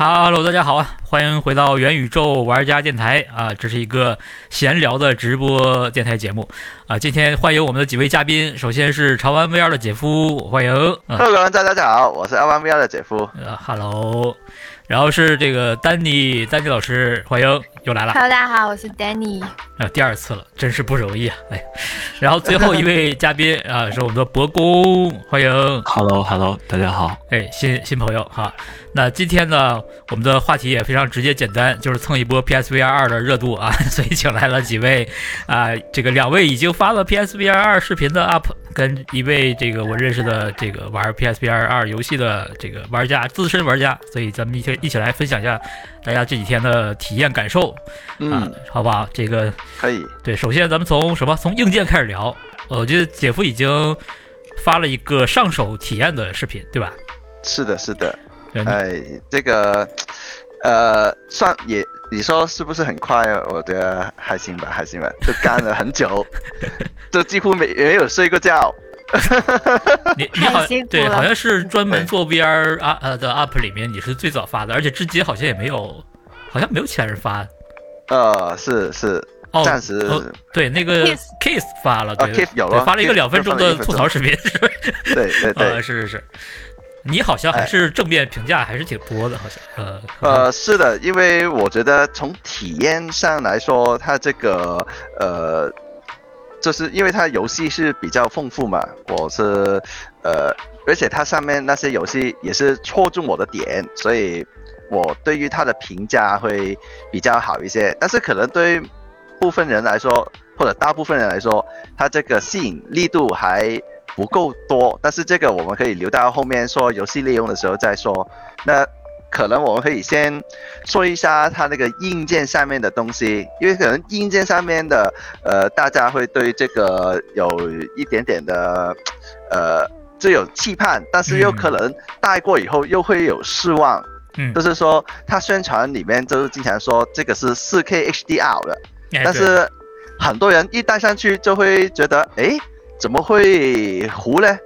Hello，大家好啊！欢迎回到元宇宙玩家电台啊！这是一个闲聊的直播电台节目啊！今天欢迎我们的几位嘉宾，首先是潮玩 VR 的姐夫，欢迎。Hello，大家好，我是潮玩 VR 的姐夫。呃，Hello。然后是这个丹尼，丹尼老师，欢迎又来了。Hello，大家好，我是丹尼。啊，第二次了，真是不容易啊！哎，然后最后一位嘉宾啊，是我们的博公，欢迎。Hello，Hello，大家好。哎，新新朋友哈。那今天呢，我们的话题也非常直接简单，就是蹭一波 PSVR 二的热度啊，所以请来了几位啊，这个两位已经发了 PSVR 二视频的 UP，跟一位这个我认识的这个玩 PSVR 二游戏的这个玩家，资深玩家，所以咱们一起一起来分享一下大家这几天的体验感受啊，好不好？这个可以。对，首先咱们从什么？从硬件开始聊。我觉得姐夫已经发了一个上手体验的视频，对吧？是的，是的。哎，这个，呃，算也，你说是不是很快？我觉得还行吧，还行吧，就干了很久，就几乎没没有睡过觉。你你好，对，好像是专门做 VR 啊呃的 UP 里面，你是最早发的，而且至今好像也没有，好像没有其他人发。呃，是是，暂时对那个 Kiss 发了，对，Kiss 有了，发了一个两分钟的吐槽视频，对对 对，是是是。你好像还是正面评价还是挺多的，好像呃呃是的，因为我觉得从体验上来说，它这个呃，就是因为它游戏是比较丰富嘛，我是呃，而且它上面那些游戏也是戳中我的点，所以我对于它的评价会比较好一些。但是可能对部分人来说，或者大部分人来说，它这个吸引力度还。不够多，但是这个我们可以留到后面说游戏内容的时候再说。那可能我们可以先说一下它那个硬件上面的东西，因为可能硬件上面的，呃，大家会对这个有一点点的，呃，就有期盼，但是又可能带过以后又会有失望。嗯，就是说它宣传里面就是经常说这个是 4K HDR 的，但是很多人一戴上去就会觉得，哎。怎么会糊呢？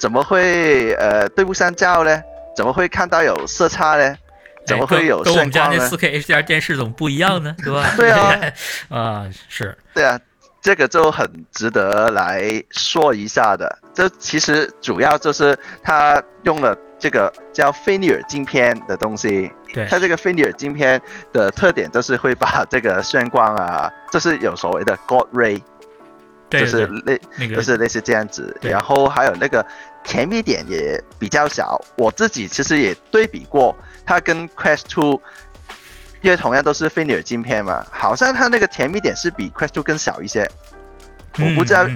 怎么会呃对不上焦呢？怎么会看到有色差呢？怎么会有跟我们家那四 K HDR 电视怎么不一样呢？对吧？对啊，啊是，对啊，这个就很值得来说一下的。这其实主要就是它用了这个叫菲涅尔镜片的东西。对，它这个菲尼尔镜片的特点就是会把这个眩光啊，就是有所谓的 God Ray。就是类，就是类似这样子，然后还有那个甜蜜点也比较小。我自己其实也对比过，它跟 Quest Two，因为同样都是菲尼尔镜片嘛，好像它那个甜蜜点是比 Quest Two 更小一些。我不知道，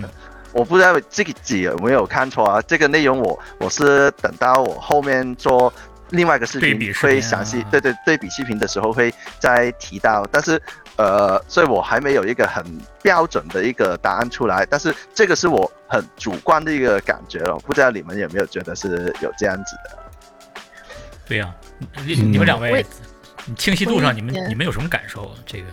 我不知道自己有没有看错啊？这个内容我我是等到我后面做另外一个视频会详细，对对对比视频的时候会再提到，但是。呃，所以我还没有一个很标准的一个答案出来，但是这个是我很主观的一个感觉了，不知道你们有没有觉得是有这样子的？对呀，你你们两位清晰度上，你们你们有什么感受？这个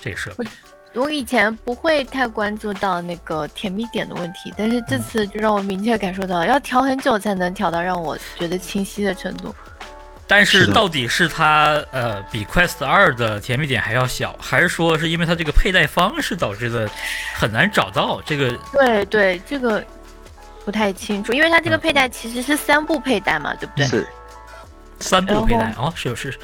这个设备，我以前不会太关注到那个甜蜜点的问题，但是这次就让我明确感受到，要调很久才能调到让我觉得清晰的程度。但是到底是它呃比 Quest 二的甜蜜点还要小，还是说是因为它这个佩戴方式导致的很难找到这个？对对，这个不太清楚，因为它这个佩戴其实是三步佩戴嘛，对不对？是三步佩戴哦，是有是，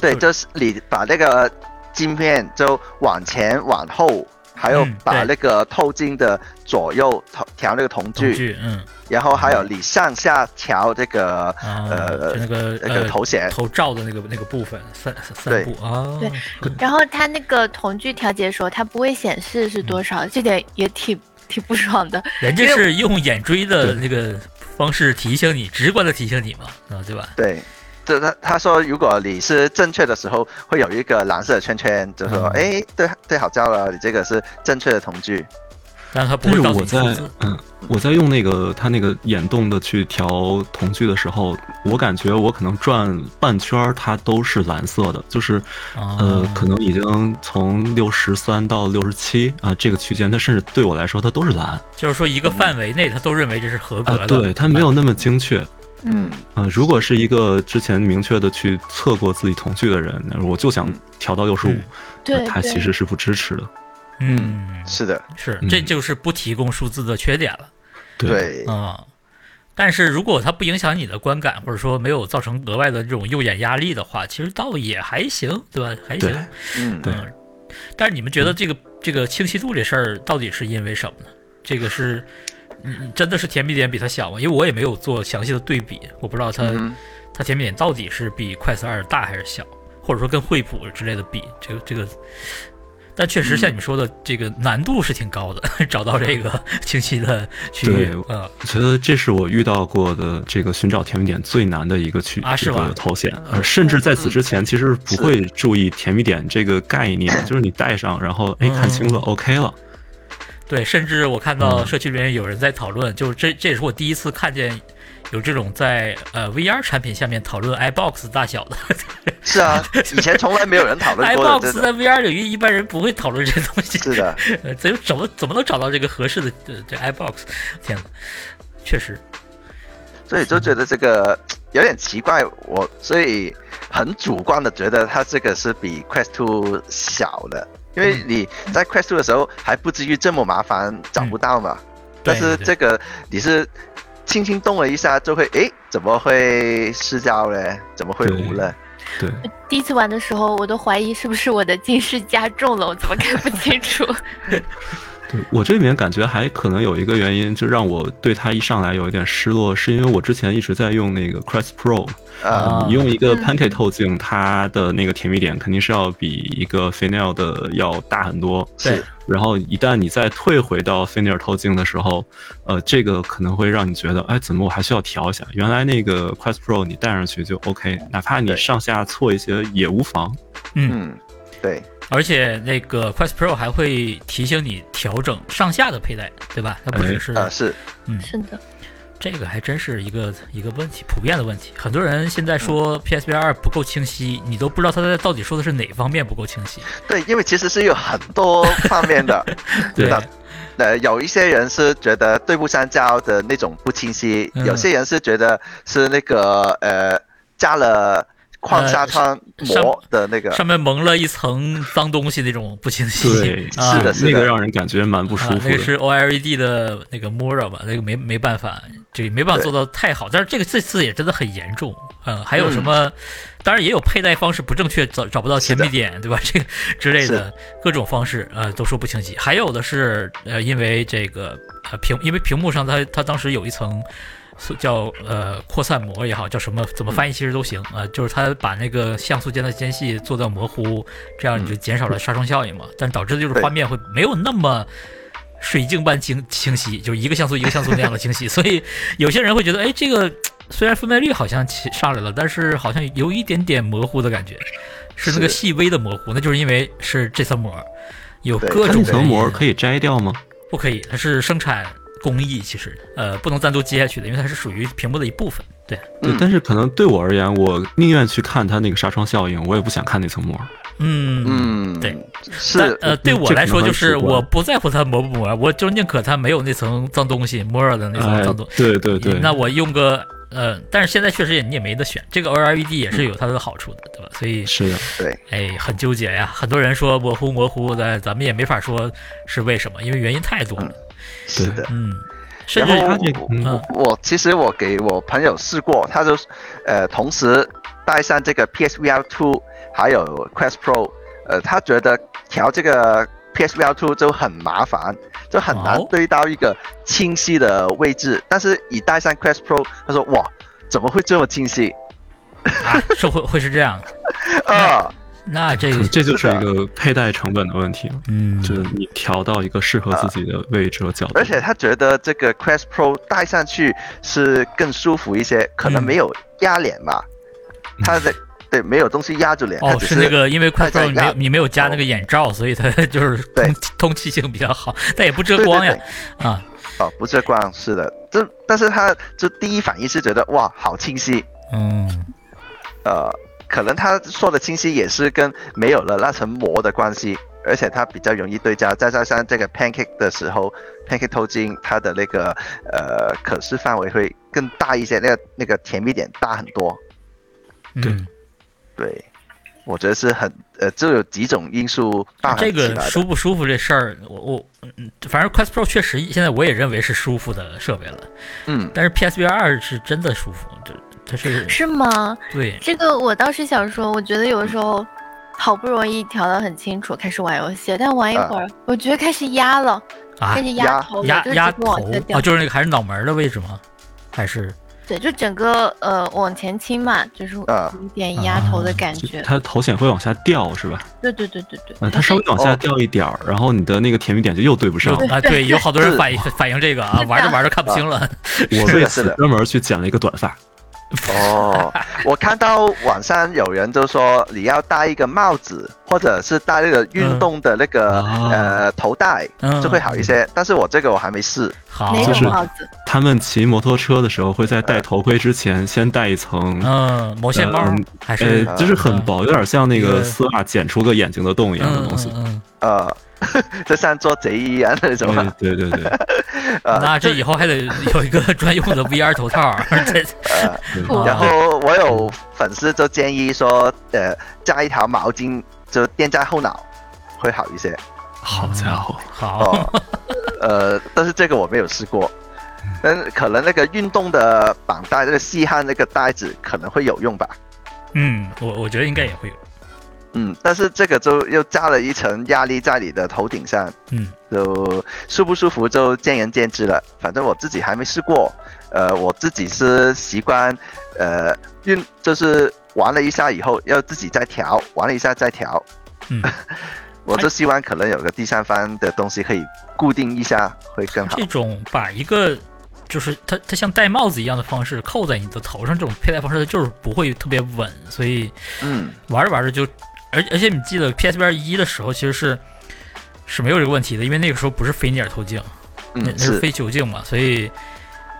对，就是你把那个镜片就往前往后。还有把那个透镜的左右调调那个瞳距，嗯，然后还有你上下调这个呃那个那个头显头罩的那个那个部分三三步啊，对，然后它那个瞳距调节的时候，它不会显示是多少，这点也挺挺不爽的。人家是用眼锥的那个方式提醒你，直观的提醒你嘛，啊，对吧？对。就他他说，如果你是正确的时候，会有一个蓝色的圈圈，就说，哎，对对，好照了，你这个是正确的瞳距。但他不会我在嗯，我在用那个他那个眼动的去调瞳距的时候，我感觉我可能转半圈，它都是蓝色的，就是呃，可能已经从六十三到六十七啊这个区间，它甚至对我来说，它都是蓝。就是说，一个范围内，他都认为这是合格的。对，它没有那么精确。嗯。呃，如果是一个之前明确的去测过自己瞳距的人，那我就想调到六十五嗯，对，他其实是不支持的。嗯，是的，是，嗯。这就是不提供数字的缺点了。对，啊、但是如果它不影响你的观感，或者说没有造成额外的这种右眼压力的话，其实倒也还行，对吧？还行。嗯，对。嗯，但是你们觉得这个这个清晰度这事儿到底是因为什么呢？这个是，嗯，真的是甜蜜点比它小吗？因为我也没有做详细的对比，我不知道它、嗯它甜蜜点到底是比快四二大还是小，或者说跟惠普之类的比，这个这个。但确实像你们说的，这个难度是挺高的，找到这个清晰的区域对，呃，我觉得这是我遇到过的这个寻找甜蜜点最难的一个区这啊是吧？头衔，呃，甚至在此之前其实不会注意甜蜜点这个概念，就是你戴上，然后哎看清了，OK 了，对，甚至我看到嗯社区里面有人在讨论，就是这这也是我第一次看见有这种在呃 VR 产品下面讨论 iBox 大小的。是啊，以前从来没有人讨论过，iBox 在 VR 领域一般人不会讨论这东西，是的，呃，怎怎么怎么能找到这个合适的这这 iBox？天哪，确实，所以就觉得这个有点奇怪，我所以很主观的觉得它这个是比 Quest Two 小的，因为你在 Quest Two 的时候还不至于这么麻烦找不到嘛，但是这个你是轻轻动了一下就会，哎，怎么会失焦嘞？怎么会糊了？对，第一次玩的时候，我都怀疑是不是我的近视加重了，我怎么看不清楚？对我这里面感觉还可能有一个原因，就让我对它一上来有一点失落，是因为我之前一直在用那个 Quest Pro，啊，用一个嗯 Pancake 透镜，它的那个甜蜜点肯定是要比一个 Fresnel 的要大很多。对是，然后一旦你再退回到菲涅尔透镜的时候，呃，这个可能会让你觉得，哎，怎么我还需要调一下？原来那个 Quest Pro 你戴上去就 OK，哪怕你上下错一些也无妨。嗯，嗯，对，而且那个 Quest Pro 还会提醒你调整上下的佩戴，对吧？它不只是啊是，嗯，是的，这个还真是一个一个问题，普遍的问题。很多人现在说 PSVR 二不够清晰，你都不知道他在到底说的是哪方面不够清晰。对，因为其实是有很多方面的，对。的呃，有一些人是觉得对不上焦的那种不清晰，嗯。有些人是觉得是那个呃加了矿砂川膜的那个，上面蒙了一层脏东西那种不清晰。对，啊、是的是那个让人感觉蛮不舒服的。啊那个是 OLED 的那个 Mora 吧，那个没没办法，这没办法做到太好。但是这个这次也真的很严重。嗯，还有什嗯么？当然也有佩戴方式不正确，找找不到甜蜜点，对吧？这个之类的各种方式，呃，都说不清晰。还有的是，呃，因为这个呃屏，因为屏幕上它它当时有一层。是叫呃扩散膜也好，叫什么怎么翻译其实都行啊、呃就是它把那个像素间的间隙做到模糊，这样你就减少了杀伤效应嘛。但导致的就是画面会没有那么水晶般清清晰，就是一个像素一个像素那样的清晰。所以有些人会觉得，哎，这个虽然分辨率好像起上来了，但是好像有一点点模糊的感觉，是那个细微的模糊，那就是因为是这层膜有各种层膜可以摘掉吗？不可以，它是生产工艺，其实呃不能单独接下去的，因为它是属于屏幕的一部分。对，但是可能对我而言，我宁愿去看它那个纱窗效应，我也不想看那层膜。嗯嗯，对，是，呃，对我来说就是我不在乎它磨不磨，我就宁可它没有那层脏东西，摸着的那层哎脏东西，对对对，那我用个呃，但是现在确实也你也没得选，这个 OLED 也是有它的好处的，对吧？所以是。的，对，哎，很纠结呀。很多人说模糊模糊的，咱们也没法说是为什么，因为原因太多了。是的。嗯，然后它这个嗯嗯我其实我给我朋友试过，他就呃同时带上这个 PSVR 2还有 Quest Pro，呃，他觉得调这个 PSVR 2就很麻烦，就很难哦对到一个清晰的位置。但是一带上 Quest Pro，他说哇，怎么会这么清晰啊，是会会是这样的，啊？那这个这就是一个佩戴成本的问题了，嗯，就是你调到一个适合自己的位置和角度。而且他觉得这个 Quest Pro 戴上去是更舒服一些，可能嗯。没有压脸嘛，他的对没有东西压住脸，哦，是那个，因为快它在 Pro 你没有你没有加那个眼罩，所以它 就是对。通通气性比较好，但也不遮光呀对。啊，哦，不遮光是的，这但是他就第一反应是觉得哇，好清晰，嗯，呃，可能他说的清晰也是跟没有了那层膜的关系，而且它比较容易对焦，再加上这个 Pancake 的时候，Pancake 透镜它的那个呃可视范围会更大一些，那个那个甜蜜点大很多。对嗯。对，我觉得是很呃，就有几种因素大这个。舒不舒服这事儿，我我嗯，反正 Quest Pro 确实现在我也认为是舒服的设备了，嗯，但是 PSVR 二是真的舒服，这它是是吗？对，这个我倒是想说，我觉得有的时候好不容易调的很清楚，开始玩游戏，但玩一会儿，我觉得开始压了，啊开始压压头压压头啊，。就是那个还是脑门的位置吗？还是对，就整个呃往前倾嘛，就是啊有点压头的感觉。就它头显会往下掉，是吧？对对对对对。嗯，它稍微往下哦掉一点儿，然后你的那个甜蜜点就又对不上。啊？对，有好多人反映反映这个啊，玩着玩着看不清了。我为此专门去剪了一个短发。哦，我看到网上有人就说你要戴一个帽子，或者是戴那个运动的那个、嗯呃头戴，嗯就会好一些。但是我这个我还没试。好，就是？他们骑摩托车的时候会在戴头盔之前先戴一层，嗯，毛线帽嗯还是呃，就是很薄，有点像那个个丝袜剪出个眼睛的洞一样的嗯东西。嗯嗯，呃，就像做贼一样那种。对对对对，呃，那这以后还得 有一个专用的 VR 头套，然后我有粉丝就建议说，呃，加一条毛巾就垫在后脑会好一些。好家伙，好，哦，呃，但是这个我没有试过。但可能那个运动的绑带，这个细汗那个带子可能会有用吧。嗯，我我觉得应该也会有，嗯，但是这个就又加了一层压力在你的头顶上，嗯，就舒不舒服就见仁见智了。反正我自己还没试过，呃，我自己是习惯，呃，运就是玩了一下以后要自己再调，玩了一下再调。嗯，我就希望可能有个第三方的东西可以固定一下，会更好这。种把一个就是它它像戴帽子一样的方式扣在你的头上，这种佩戴方式就是不会特别稳，所以嗯，玩着玩着就，而而且你记得 PSVR 一的时候其实是是没有这个问题的，因为那个时候不是菲尼尔透镜，那嗯是，那是非球镜嘛，所以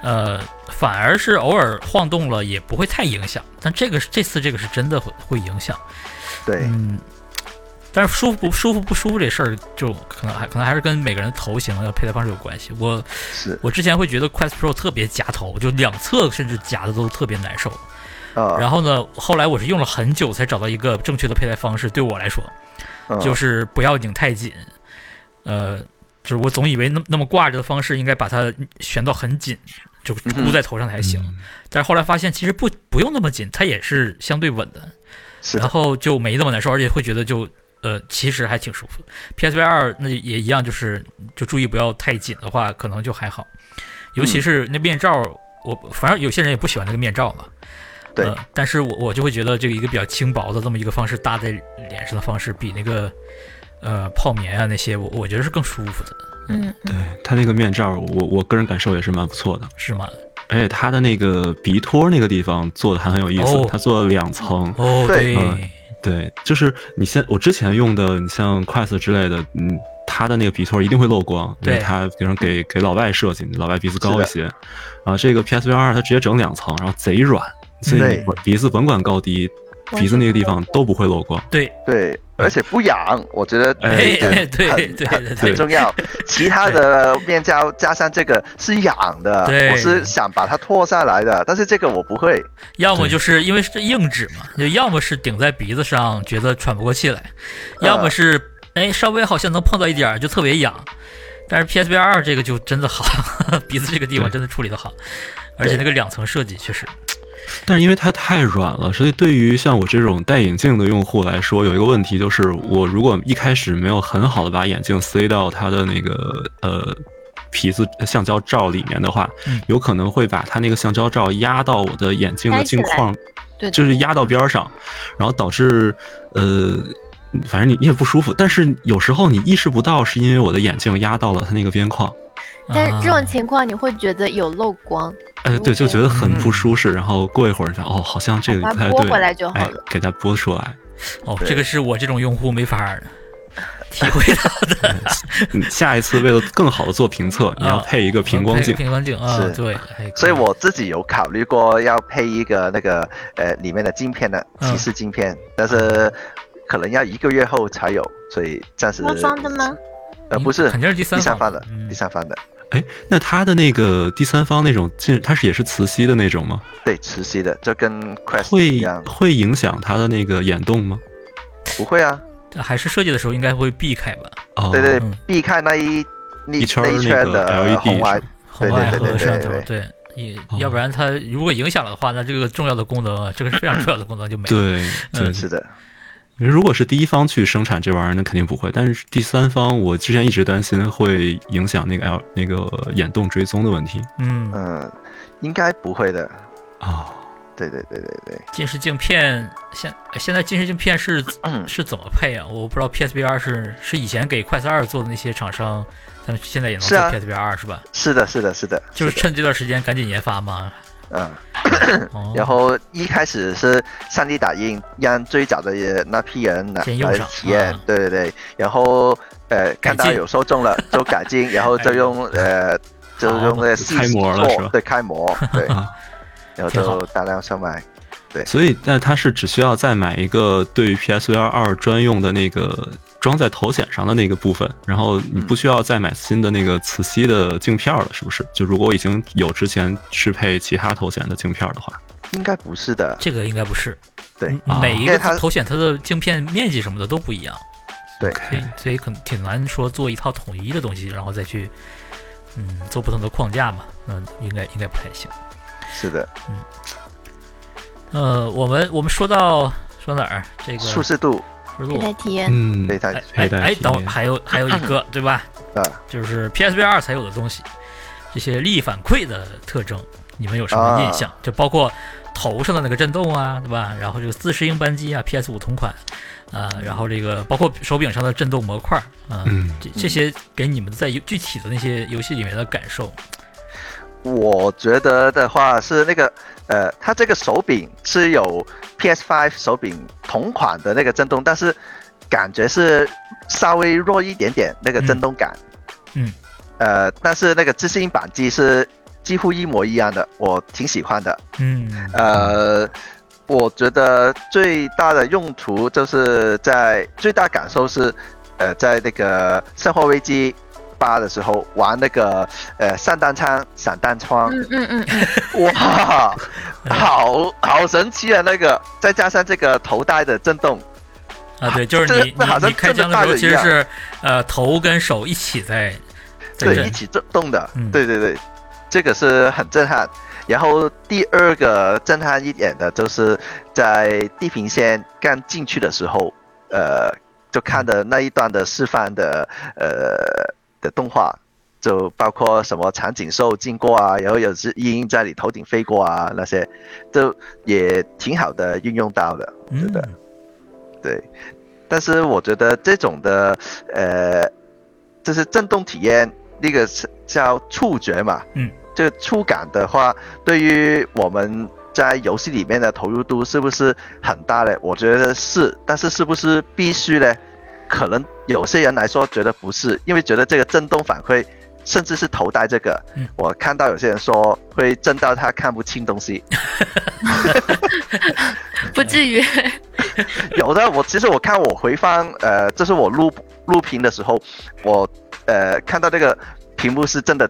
呃反而是偶尔晃动了也不会太影响，但这个是这次这个是真的会会影响，对，嗯。但是舒服不舒服不舒服这事儿，就可能还可能还是跟每个人头型的佩戴方式有关系。我，我之前会觉得 Quest Pro 特别夹头，就两侧甚至夹的都特别难受。呃，然后呢，后来我是用了很久才找到一个正确的佩戴方式，对我来说嗯就是不要拧太紧。呃，就是我总以为那那么挂着的方式应该把它旋到很紧，就箍在头上才行。嗯但是后来发现其实不不用那么紧，它也是相对稳的，然后就没那么难受，而且会觉得就呃其实还挺舒服的。PSVR 二那也一样，就是就注意不要太紧的话，可能就还好。尤其是那面罩，我反正有些人也不喜欢那个面罩嘛。对。呃，但是我我就会觉得这个一个比较轻薄的这么一个方式搭在脸上的方式，比那个呃泡棉啊那些，我我觉得是更舒服的，嗯，对它那个面罩，我我个人感受也是蛮不错的，是吗？而且它的那个鼻托那个地方做的还很有意思哦，它做了两层。哦，对对，嗯对，就是你现我之前用的，你像 Quest 之类的，嗯，它的那个鼻托一定会漏光，因为对。它比如说给给老外设计，老外鼻子高一些，啊，这个 PSVR 二它直接整两层，然后贼软，所以鼻子甭管高低，鼻子那个地方都不会漏光。对，对，而且不痒，我觉得哎对对很对很对很重要。其他的面胶加上这个是痒的对，我是想把它脱下来的，但是这个我不会。要么就是因为是硬纸嘛，就要么是顶在鼻子上觉得喘不过气来，要么是哎稍微好像能碰到一点儿就特别痒。但是 PSVR 二这个就真的好，鼻子这个地方真的处理的好，而且那个两层设计确实，但是因为它太软了，所以对于像我这种戴眼镜的用户来说，有一个问题就是，我如果一开始没有很好的把眼镜塞到它的那个呃皮子橡胶罩里面的话，嗯。有可能会把它那个橡胶罩压到我的眼镜的镜框，对，就是压到边儿上，然后导致呃。反正你你也不舒服，但是有时候你意识不到，是因为我的眼镜压到了它那个边框，但是这啊。种情况你会觉得有漏光，哎，对，就觉得很不舒适。然后过一会儿就哦，好像这个把不太对，它拨回来就好哎了。，给它拨出来。哦，这个是我这种用户没法儿 体会到的。嗯，下一次为了更好的做评测，你要配一个平光镜。平光镜啊，对，所以我自己有考虑过要配一个那个呃里面的镜片的嗯骑士镜片，但是可能要一个月后才有，所以暂时官方的吗？呃，不是，肯定是第三第三方的，第三方的，哎，那它的那个第三方那种进，它是也是磁吸的那种吗？对，磁吸的，就跟 Quest 会一样，会影响它的那个眼动吗？不会啊，还是设计的时候应该会避开吧，哦，对对嗯，避开那一那一圈的 LED 红外，红外和摄像头对，对，也哦要不然它如果影响了的话，那这个重要的功能啊，这个是非常重要的功能就没了。对对，是的，如果是第一方去生产这玩意儿，那肯定不会。但是第三方，我之前一直担心会影响那个 L 那个眼动追踪的问题嗯，嗯，应该不会的，啊。对对对对对，近视镜片现现在近视镜片是嗯是怎么配啊？我不知道 PSVR 是是以前给快四二做的那些厂商，他们现在也能做是啊 PSVR 是吧？是的，是的，是，的就是趁这段时间赶紧研发嘛。嗯。哦、然后一开始是 3D 打印，让最早的那批人来来体验啊，对对对。然后呃，看到有受众了，就改进，然后就用 呃，就好用那个细开模了是吧？对，开模，对，啊然后就大量售卖。对。所以，那它是只需要再买一个对于 PSVR 二专用的那个装在头显上的那个部分，然后你不需要再买新的那个磁吸的镜片了，是不是？就如果我已经有之前适配其他头显的镜片的话，应该不是的，这个应该不是，对每一个头显它的镜片面积什么的都不一样，对所以所以可能挺难说做一套统一的东西，然后再去嗯做不同的框架嘛，那应该应该不太行。是的，嗯呃，我们我们说到说哪儿？这个舒适度湿度佩戴体验，嗯，对它哎哎哎，佩戴体等会儿还有还有一个对吧？啊，就是 PSVR 二才有的东西，这些力反馈的特征，你们有什么印象？就包括头上的那个震动啊，对吧？然后这个自适应扳机啊，PS 五同款，啊、然后这个包括手柄上的震动模块，啊、嗯这这些给你们在游具体的那些游戏里面的感受，我觉得的话是那个呃，它这个手柄是有 PS5 手柄同款的那个震动，但是感觉是稍微弱一点点那个震动感。嗯，呃，但是那个自适应扳机是几乎一模一样的，我挺喜欢的。嗯呃，我觉得最大的用途就是在最大感受是，呃，在那个《生化危机八》的时候玩那个呃散弹枪、散弹窗，嗯嗯嗯嗯，哇，好好神奇啊！那个再加上这个头戴的震动，啊，对，就是这你这好像你你开枪的时候，其实是呃头跟手一起在在对，一，起震动的，嗯。对对对，这个是很震撼。然后第二个震撼一点的就是在地平线刚进去的时候，呃，就看的那一段的示范的呃的动画，就包括什么长颈兽经过啊，然后有只鹰在你头顶飞过啊，那些都也挺好的运用到的，我觉得。嗯对，但是我觉得这种的呃，就是震动体验，那个是叫触觉嘛，嗯，这个触感的话，对于我们在游戏里面的投入度是不是很大呢？我觉得是，但是是不是必须呢？可能有些人来说觉得不是，因为觉得这个震动反馈。甚至是头戴这个，嗯我看到有些人说会震到他看不清东西，不至于。有的，我其实我看我回放，呃，这是我录录屏的时候，我呃看到这个屏幕是真的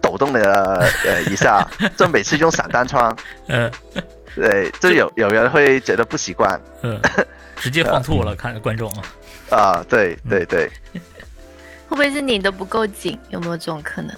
抖动了呃一下，就每次用散弹窗，呃对，就有有人会觉得不习惯呃，直接放吐了，看观众啊。啊，对对对，会不会是拧的不够紧？有没有这种可能？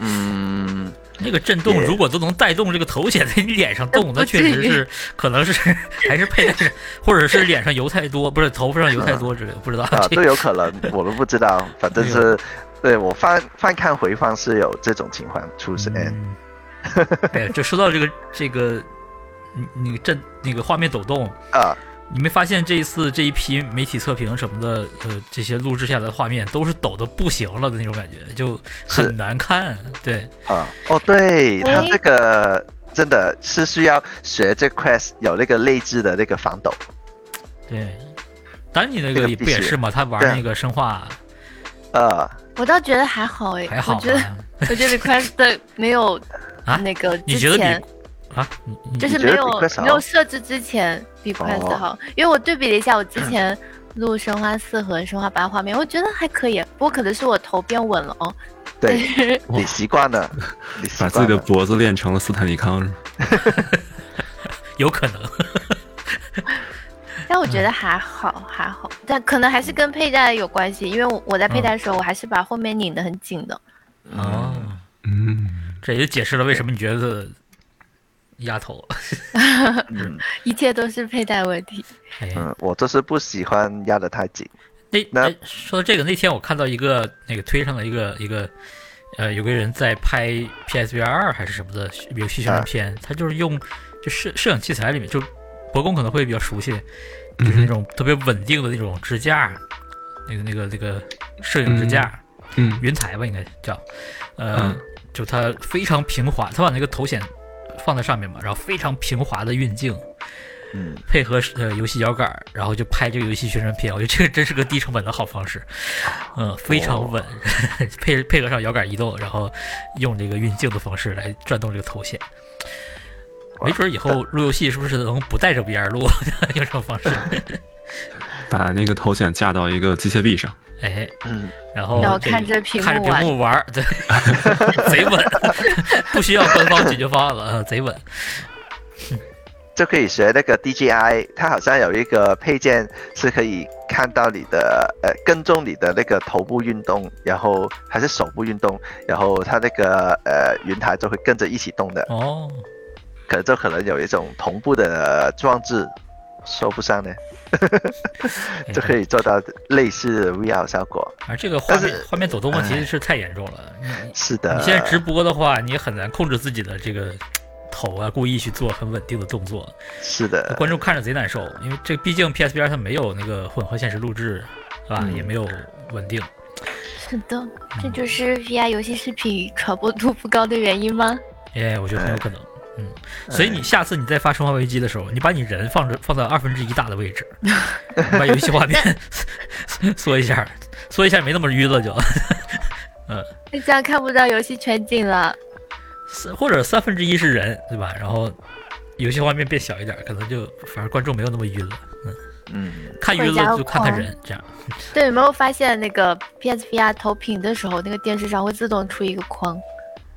嗯，那个震动如果都能带动这个头显在你脸上动，那确实是可能是 还是佩戴着，或者是脸上油太多，不是头发上油太多之类的，不知道。啊，这都有可能，我们不知道，反正是，对我翻翻看回放是有这种情况出现，嗯，对，就说到这个这个，你那个震那个画面抖动，啊，你没发现这一次这一批媒体测评什么的，呃，这些录制下来的画面都是抖的不行了的那种感觉，就很难看。对，啊，哦，对，它这个真的是需要学这 Quest 有那个内置的那个防抖。对，丹尼那个不也是嘛？他玩那个生化呃，我倒觉得还好哎，还好我觉得？我觉得 Quest 没有啊那个你觉得比啊？就是没有没有设置之前比 Quest 哦好，因为我对比了一下，我之前录《生化四》和《生化八》画面，我觉得还可以。不过可能是我头变稳了哦。对，你习惯了，你习把惯了。自己的脖子练成了斯坦尼康是吗？有可能。但我觉得还好，还好，但可能还是跟佩戴有关系，因为我我在佩戴的时候，我还是把后面拧得很紧的。哦，嗯，这也解释了为什么你觉得压头。一切都是佩戴问题。哎，嗯，我就是不喜欢压得太紧。那那哎说到这个，那天我看到一个那个推上了一个一个，呃，有个人在拍 PSVR 二还是什么的游戏宣传片，他就是用就摄摄影器材里面，就博公可能会比较熟悉，就是那种特别稳定的那种支架，那个那个那个摄影支架，嗯云台吧应该叫，呃，嗯就它非常平滑，他把那个头显放在上面嘛，然后非常平滑的运镜，嗯，配合呃游戏摇杆，然后就拍这个游戏宣传片，我觉得这个真是个低成本的好方式，嗯，非常稳，配配合上摇杆移动，然后用这个运镜的方式来转动这个头显。没准儿以后录游戏是不是能不带着 VR 录，用这种方式？把那个头显架到一个机械臂上，哎，嗯，然后然后这看着屏幕看着屏玩幕玩儿，对，贼稳，不需要官方解决方案了，啊，贼稳。就可以学那个 DJI，它好像有一个配件是可以看到你的呃跟踪你的那个头部运动，然后还是手部运动，然后它那个呃云台就会跟着一起动的，哦，可能就可能有一种同步的装置，说不上呢，就可以做到类似的 VR 效果。而这个画面画面走动问题是太严重了。你是的，你现在直播的话，你很难控制自己的这个头啊，故意去做很稳定的动作，是的，观众看着贼难受。因为这毕竟 PSVR 它没有那个混合现实录制，是吧？嗯也没有稳定。是的，这就是 VR 游戏视频传播度不高的原因吗？哎，我觉得很有可能。嗯，所以你下次你再发《生化危机》的时候，你把你人放着放在二分之一大的位置，把游戏画面 缩一下，缩一下没那么晕了就。嗯这样看不到游戏全景了。三或者三分之一是人，对吧？然后游戏画面变小一点，可能就反而观众没有那么晕了。嗯，嗯，看晕了就看看人，这样。对，有没有发现那个 PSVR 投屏的时候，那个电视上会自动出一个框？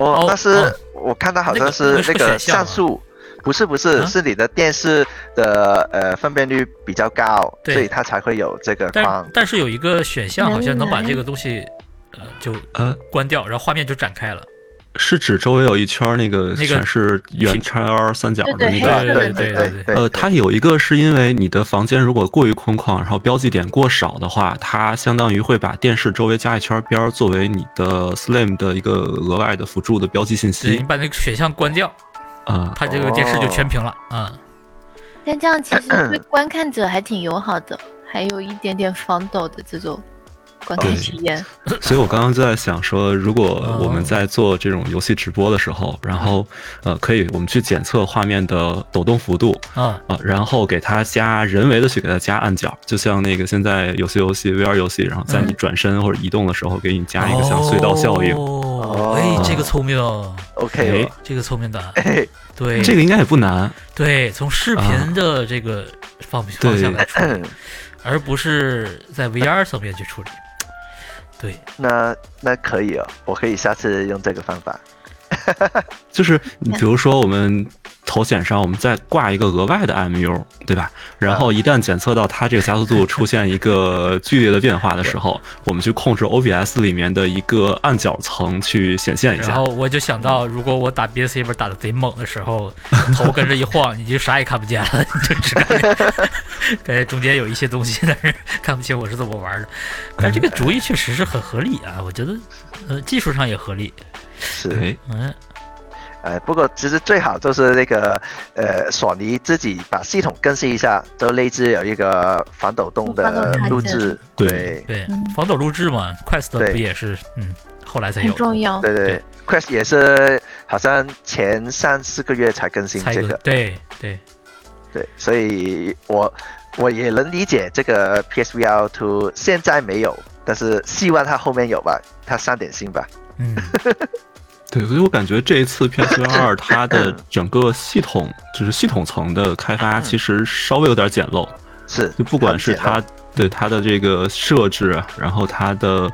哦，哦但是哦我看到好像是那个像素。不是不是，啊是你的电视的呃分辨率比较高，对所以它才会有这个框但。但是有一个选项好像能把这个东西，呃，就呃，关掉，然后画面就展开了。是指周围有一圈那个那个全是圆圈三角的对对那个对对对对对呃，它有一个是因为你的房间如果过于空旷，然后标记点过少的话，它相当于会把电视周围加一圈边儿，作为你的 Slim 的一个额外的辅助的标记信息。你把那个选项关掉，啊、它这个电视就全屏了啊。但这样其实对观看者还挺友好的，还有一点点防抖的这种观看对体验。所以我刚刚就在想说，如果我们在做这种游戏直播的时候，然后呃，可以我们去检测画面的抖动幅度啊，啊、然后给它加人为的去给它加暗角，就像那个现在有些游戏 VR 游戏，然后在你转身或者移动的时候，给你加一个像隧道效应。哦，哎，这个聪明，OK，哎这个聪明的，哎，对，这个应该也不难，对，从视频的这个方方向来处理，而不是在 VR 层面去处理。对，那那可以哦，我可以下次用这个方法。就是你比如说我们头显上我们再挂一个额外的 MU，对吧？然后一旦检测到它这个加速度出现一个剧烈的变化的时候，我们去控制 OBS 里面的一个暗角层去显现一下然后。我就想到，如果我打 b s 打的贼猛的时候，头跟着一晃，你就啥也看不见了，你就只感觉中间有一些东西，但是看不清我是怎么玩的。但这个主意确实是很合理啊，我觉得，呃，技术上也合理。是，哎，嗯，呃，不过其实最好就是那个呃，索尼自己把系统更新一下，就内置有一个防抖动的录制。对。对。防抖录制嘛，Quest 不也是，嗯，后来才很有，重要。对对，Quest 也是好像前三四个月才更新这个。对对，对，所以我我也能理解这个 PSVR Two 现在没有，但是希望它后面有吧，它上点心吧。嗯，对，所以我感觉这一次 PS 二它的整个系统，就是系统层的开发，其实稍微有点简陋。是，就不管是它对它的这个设置，然后它的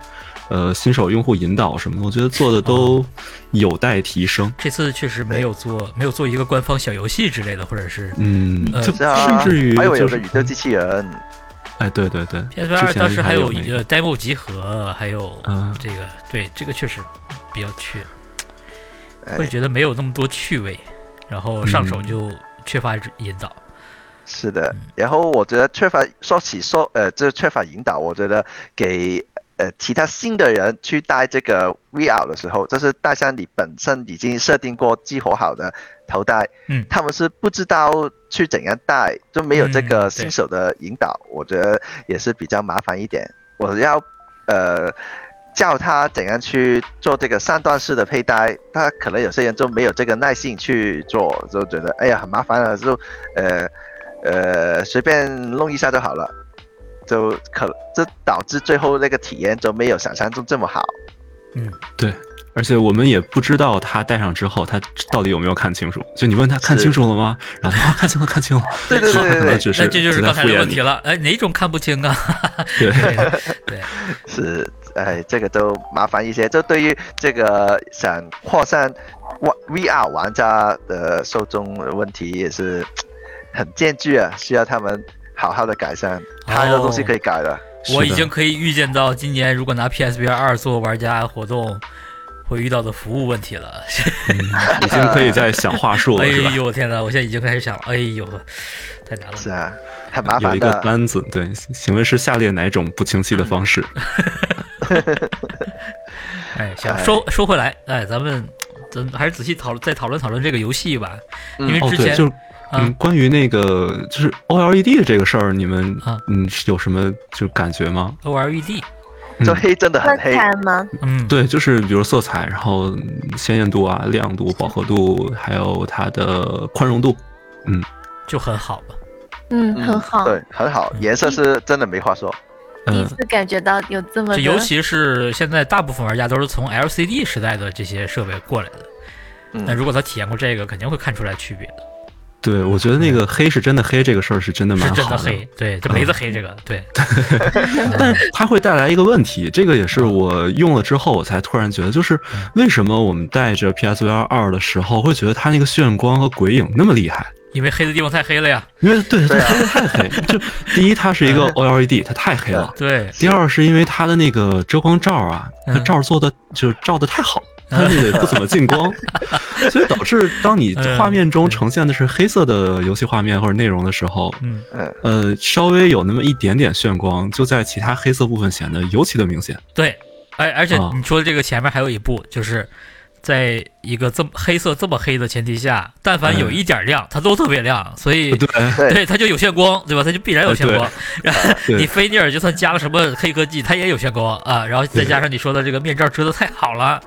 呃新手用户引导什么的，我觉得做的都有待提升。这次确实没有做，没有做一个官方小游戏之类的，或者是嗯，呃就甚至于还有就是有个宇宙机器人，哎，对对对。PS 之 VR 前当时还有一个个 demo 集合，还有嗯。这个，对这个确实比较缺，哎会觉得没有那么多趣味，然后上手嗯就缺乏引导。是的，然后我觉得缺乏说起说呃，这缺乏引导，我觉得给呃其他新的人去带这个 VR 的时候，就是戴上你本身已经设定过激活好的头戴，嗯他们是不知道去怎样戴，就没有这个新手的引导，我觉得也是比较麻烦一点。我要呃。教他怎样去做这个三段式的佩戴，他可能有些人就没有这个耐性去做，就觉得哎呀很麻烦了，就呃呃随便弄一下就好了，就可这导致最后那个体验就没有想象中这么好。嗯，对，而且我们也不知道他戴上之后他到底有没有看清楚。就你问他看清楚了吗？然后他看清了，看清了。对对对对那这就是刚才的问题了，哎，哪种看不清啊？对，对，是，哎，这个都麻烦一些。这对于这个想扩散 VR 玩家的受众问题也是很艰巨啊，需要他们好好的改善。太多东西可以改了。我已经可以预见到今年如果拿 PSVR 二做玩家活动会遇到的服务问题了。嗯已经可以在想话术了，哎呦我？天哪！我现在已经开始想了，哎呦，太难了。是啊，太麻烦了有一个。单子，对，请问是下列哪种不清晰的方式？哎，行，哎说说回来，哎，咱们咱们还是仔细讨论，再讨论讨论这个游戏吧。因为哦，对，之前就是啊嗯，关于那个就是 OLED 的这个事儿，你们啊嗯有什么就感觉吗？OLED，这黑真的很黑，吗？嗯，对，就是比如色彩，然后嗯鲜艳度啊、亮度、饱和度，还有它的宽容度。嗯就很好吧。嗯，嗯很好。对，很好，颜色是真的没话说。嗯，第一次感觉到有这么尤其是现在大部分玩家都是从 LCD 时代的这些设备过来的，那嗯，如果他体验过这个，肯定会看出来区别的，对，我觉得那个黑是真的黑这个事儿是真的蛮是好真的黑。对，这梅子黑这个，对，但它会带来一个问题，这个也是我用了之后我才突然觉得，就是为什么我们带着 PSVR 二的时候会觉得它那个炫光和鬼影那么厉害？因为黑的地方太黑了呀。因为对，它对啊黑的太黑。就第一，它是一个 OLED，它太黑了。对，第二是因为它的那个遮光罩啊，它嗯罩做的就照的太好，它那个不怎么进光，所以导致当你嗯画面中呈现的是黑色的游戏画面或者内容的时候，呃，稍微有那么一点点炫光，就在其他黑色部分显得尤其的明显。对，而而且啊。你说的这个前面还有一步，就是在一个这么黑色这么黑的前提下，但凡有一点亮，它都特别亮，所以对，它就有炫光，对吧？它就必然有炫光。然后你菲涅尔就算加了什么黑科技，它也有炫光啊。然后再加上你说的这个面罩遮的太好了，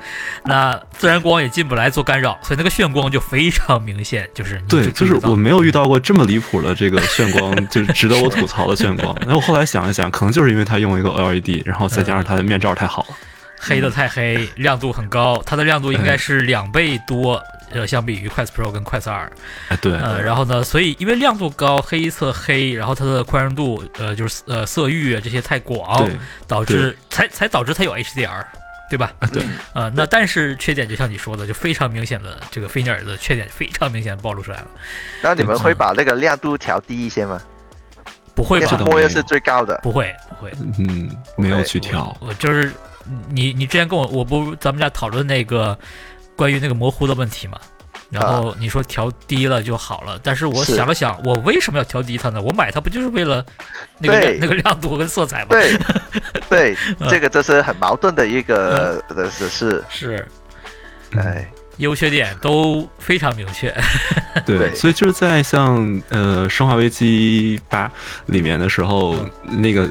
那自然光也进不来做干扰，所以那个炫光就非常明显，就是你对，就是我没有遇到过这么离谱的这个 炫光，就是值得我吐槽的炫光。那我后来想一想，可能就是因为它用一个 LED，然后再加上它的面罩太好了。黑的太黑，亮度很高，它的亮度应该是两倍多，呃，相比于快 s Pro 跟快 s 二。哎，对，呃，然后呢，所以因为亮度高，黑色黑，然后它的宽容度，呃，就是呃色域啊这些太广，导致才才导致它有 HDR，对吧？啊对，呃，那但是缺点就像你说的，就非常明显的这个菲尼尔的缺点非常明显地暴露出来了。那你们会把那个亮度调低一些吗？不会吧是最高的。不会，不会。嗯，没有去调。我就是你，你之前跟我，我不咱们俩讨论那个关于那个模糊的问题嘛？然后你说调低了就好了，但是我想了想，我为什么要调低它呢？我买它不就是为了那个那个亮度跟色彩吗？对，对，嗯这个就是很矛盾的一个的的事。是哎，优缺点都非常明确。对，对所以就是在像呃《生化危机八》里面的时候，那个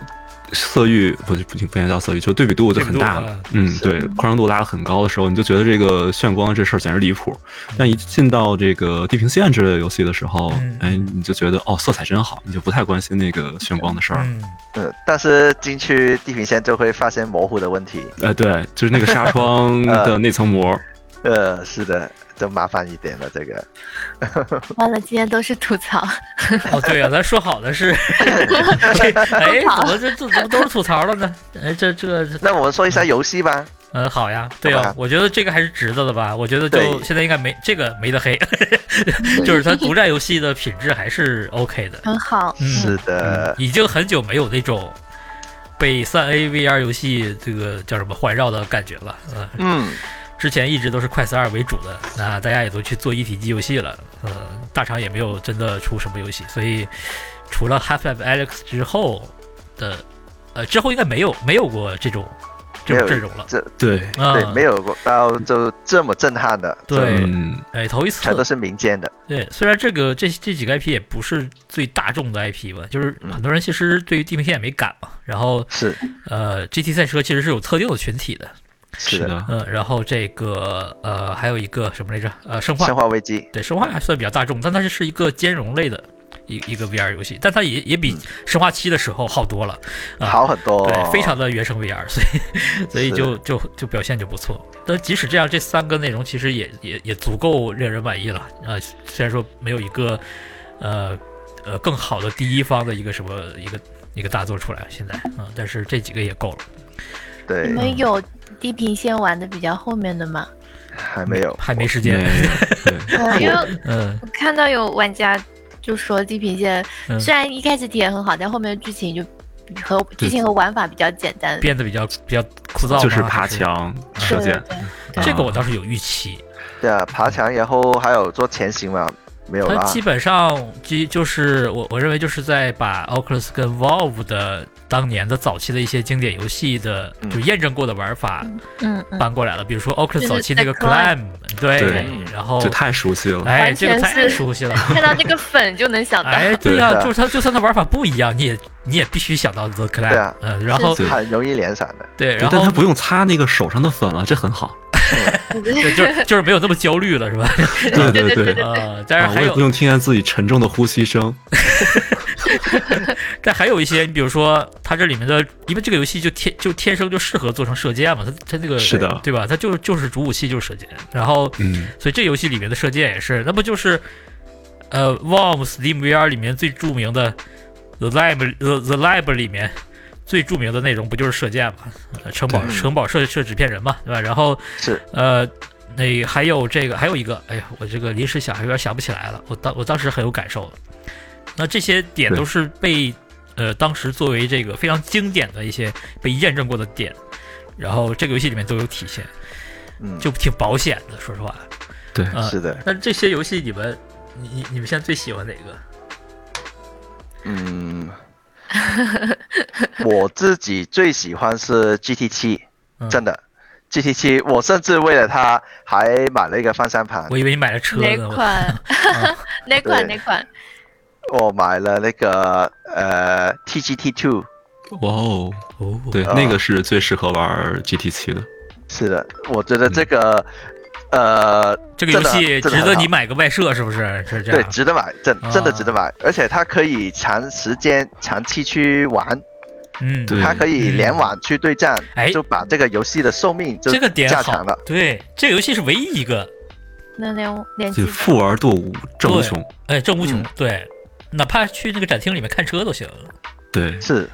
色域不是不不应该叫色域，就对比度就很大了。嗯，对，宽容度拉的很高的时候，你就觉得这个炫光这事儿简直离谱。但一进到这个《地平线》之类的游戏的时候嗯，哎，你就觉得哦，色彩真好，你就不太关心那个炫光的事儿。嗯，嗯，但是进去地平线就会发现模糊的问题。哎，对，就是那个纱窗的 那层膜。呃，是的，就麻烦一点了。这个 完了，今天都是吐槽。哦，对呀、咱说好的是，哎，怎么这这怎么都是吐槽了呢？哎，这这那我们说一下游戏吧。嗯，好呀，对呀、我觉得这个还是值得的吧。我觉得就现在应该没这个没得黑，就是它独占游戏的品质还是 OK 的。很好，嗯是的，已经很久没有那种被三 A VR 游戏这个叫什么环绕的感觉了。嗯，嗯，之前一直都是快四二为主的，那大家也都去做一体机游戏了，呃，大厂也没有真的出什么游戏，所以除了 Half Life Alex 之后的，呃，之后应该没有没有过这种这种阵容了。这对，啊对没有过到就这么震撼的，对嗯，哎，头一次全都是民间的。对，虽然这个这这几个 IP 也不是最大众的 IP 吧，就是很多人其实对于地平线也没感嘛。然后是呃，GT 赛车其实是有特定的群体，的，是的，嗯、然后这个呃还有一个什么来着？呃，生化。生化危机对，生化还算比较大众，但它是一个兼容类的一一个 VR 游戏，但它也也比生化七的时候好多了，啊、好很多，对，非常的原生 VR，所以所以是。就就就表现就不错。但即使这样，这三个内容其实也也也足够令人满意了啊、虽然说没有一个呃呃更好的第一方的一个什么一个一个大作出来，现在啊、但是这几个也够了，对。你，们有地平线玩的比较后面的吗？还没有，还没时间，因为嗯我看到有玩家就说地平线嗯，虽然一开始体验很好，但后面的剧情就和剧情和玩法比较简单。变得比较比较枯燥，就是爬。墙射箭，这个我倒是有预期，对啊，爬墙，然后还有做前行嘛，没有啦。它基本上基就是我我认为就是在把 Oculus 跟 Valve 的当年的早期的一些经典游戏的嗯就验证过的玩法嗯嗯，搬过来了，比如说 Oculus 早期那个 Climb 对对，然后这太熟悉了。哎这个太熟悉了。看到这个粉就能想到。哎，对呀、就是它，就算它玩法不一样，你也你也必须想到 The 啊嗯，然后对很容易联想的。对，对然后但他不用擦那个手上的粉了，这很好。对，就是就是没有那么焦虑了，是吧？对对对对对呃，但啊，是还有我也不用听见自己沉重的呼吸声。但还有一些，你比如说它这里面的，因为这个游戏就天就天生就适合做成射箭嘛，它它这个是的对吧？它就就是主武器就是射箭，然后嗯，所以这游戏里面的射箭也是，那不就是呃 Valve Steam VR 里面最著名的 The Lab The The Lab 里面最著名的内容不就是射箭嘛？呃城堡城堡射射纸片人嘛，对吧？然后是呃。那还有这个，还有一个，哎呀，我这个临时想还有点想不起来了。我当我当时很有感受的。那这些点都是被呃当时作为这个非常经典的一些被验证过的点，然后这个游戏里面都有体现，嗯，就挺保险的，说实话。对，啊、是的，那这些游戏你们，你你你们现在最喜欢哪个？嗯，我自己最喜欢是 GT 七，嗯。真的。GT 七，我甚至为了它还买了一个方向盘，我以为你买了车哪款？哪款？哪款？我买了那个呃 TGT Two，哇哦，哦，对，啊那个是最适合玩 GT 七的。是的，我觉得这个、呃这个游戏值得你买个外设是不是？是这样对。值得买，真啊真的值得买，而且它可以长时间长期去玩，嗯，对它可以联网去对战，哎就把这个游戏的寿命就这个点加长了。。对，这个游戏是唯一一个，能连连就机富而堕无正无穷。哎，正无穷。嗯对，哪怕去那个展厅里面看车都行。对，是，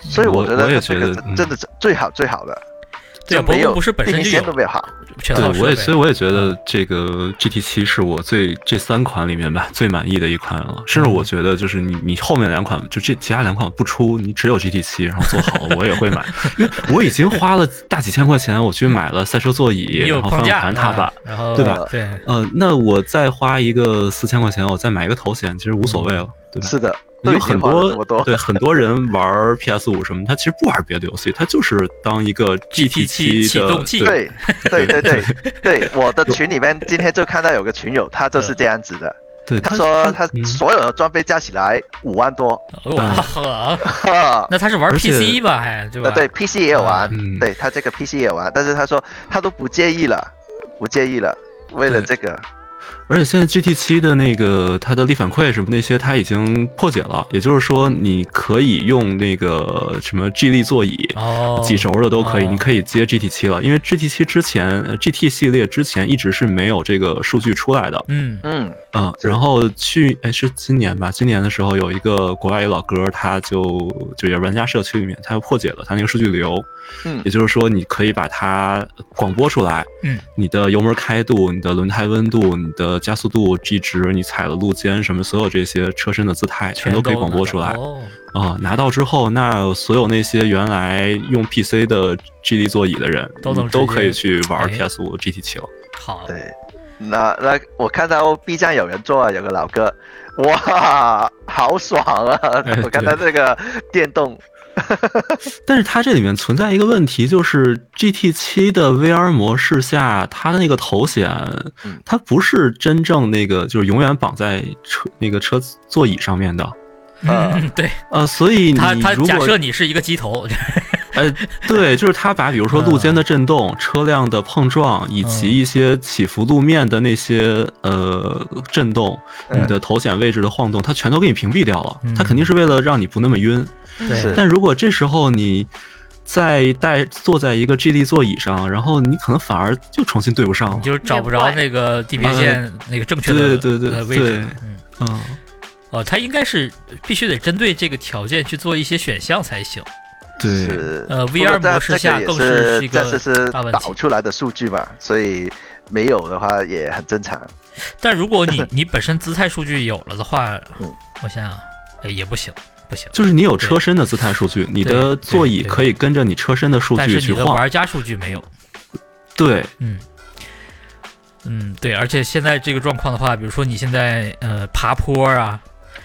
所以我觉得这个真的是最好最好的。对啊，就没有博物不是本身就有。对我也所以我也觉得这个 GT 七是我最这三款里面吧最满意的一款了。甚至我觉得就是你你后面两款就这其他两款不出，你只有 GT 七，然后做好了我也会买，因为我已经花了大几千块钱我去买了赛车座椅，然后方向盘踏板。，然后对吧对，呃，那我再花一个四千块钱，我再买一个头显，其实无所谓了，对吧？是的，都有很多这么多。对很多人玩 PS 五什么，他其实不玩别的游戏，他就是当一个 GT 七的启动器对对对对 对，我的群里面今天就看到有个群友，他就是这样子的。对他说他嗯所有的装备加起来五万多，哇，哈，那他是玩 PC 吧？还对吧？呃对 PC 也有玩，嗯对他这个 PC 也有玩，但是他说他都不介意了，不介意了，为了这个，而且现在 GT 七的那个它的力反馈什么那些，它已经破解了，也就是说你可以用那个什么 G 力座椅，哦，几轴的都可以，哦。你可以接 GT 七了，因为 GT 七之前呃 GT 系列之前一直是没有这个数据出来的，嗯。嗯。嗯，然后去哎是今年吧，今年的时候有一个国外一老哥，他就就也是玩家社区里面，他就破解了他那个数据流，嗯。也就是说你可以把它广播出来，嗯，你的油门开度、你的轮胎温度、你的加速度、G 值、你踩的路肩什么，所有这些车身的姿态全都可以广播出来。哦，啊、拿到之后，那所有那些原来用 PC 的 G D 座椅的人都能都可以去玩哎。PS 五 GT 七了。好，对，那那我看到 B 站有人做啊，有个老哥，哇，好爽啊！哎我看到这个电动，但是它这里面存在一个问题，就是 GT 七的 VR 模式下，它的那个头显嗯，它不是真正那个就是永远绑在车那个车座椅上面的。嗯，对呃，所以你他他假设你是一个机头，呃，对，就是他把比如说路肩的震动、车辆的碰撞以及一些起伏路面的那些呃震动，嗯你的头显位置的晃动，他全都给你屏蔽掉了嗯。它肯定是为了让你不那么晕。对是但如果这时候你再带坐在一个 G D 座椅上，然后你可能反而就重新对不上了。你就找不着那个地平线那个正确的对对对呃位置对。嗯，嗯，哦，它应该是必须得针对这个条件去做一些选项才行。对，呃 VR 模式下更这个也是一个导出来的数据嘛，所以没有的话也很正常。但如果你 你本身姿态数据有了的话嗯，我想想，哎，也不行，不行。就是你有车身的姿态数据，你的座椅可以跟着你车身的数据但是你的据去晃。玩家数据没有。对，嗯，嗯，对，而且现在这个状况的话，比如说你现在呃爬坡啊，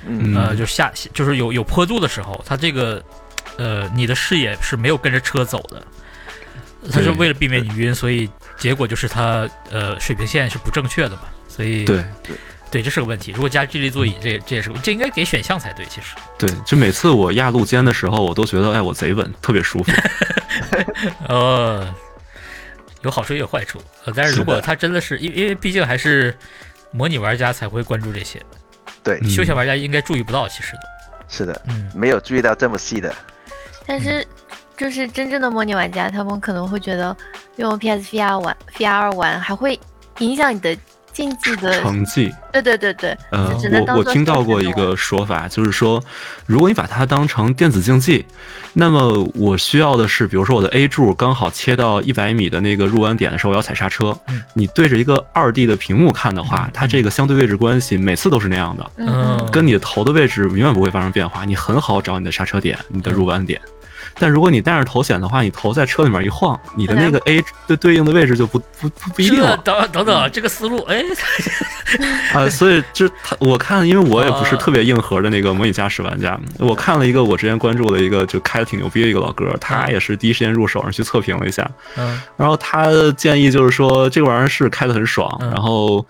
嗯呃就下就是有有坡度的时候，它这个呃你的视野是没有跟着车走的，他是为了避免你晕，所以结果就是它呃水平线是不正确的嘛，所以对，对这是个问题。如果加智力座椅，这这也是这应该给选项才对，其实。对，就每次我压路肩的时候，我都觉得，哎，我贼稳，特别舒服。呃，有好处也有坏处。呃，但是如果是的它真的是因因为毕竟还是模拟玩家才会关注这些，对，嗯休闲玩家应该注意不到，其实的。是的，嗯，没有注意到这么细的。但是就是真正的模拟玩家，他们可能会觉得用 PSVR 玩 VR 玩还会影响你的竞技的，成绩，对对对对，呃我我听到过一个说法，就是说，如果你把它当成电子竞技，那么我需要的是，比如说我的 A 柱刚好切到一百米的那个入弯点的时候，我要踩刹车。嗯你对着一个二 D 的屏幕看的话，它这个相对位置关系每次都是那样的，嗯，跟你的头的位置永远不会发生变化，你很好找你的刹车点、你的入弯点。但如果你戴着头显的话，你头在车里面一晃，你的那个 A 的。对应的位置就不不不不一定了。等等等，这个思路，哎，啊，所以这他我看，因为我也不是啊。特别硬核的那个模拟驾驶玩家，我看了一个我之前关注的一个就开的挺牛逼的一个老哥，他也是第一时间入手，去测评了一下，嗯。然后他的建议就是说这个玩意儿是开的很爽，嗯。然后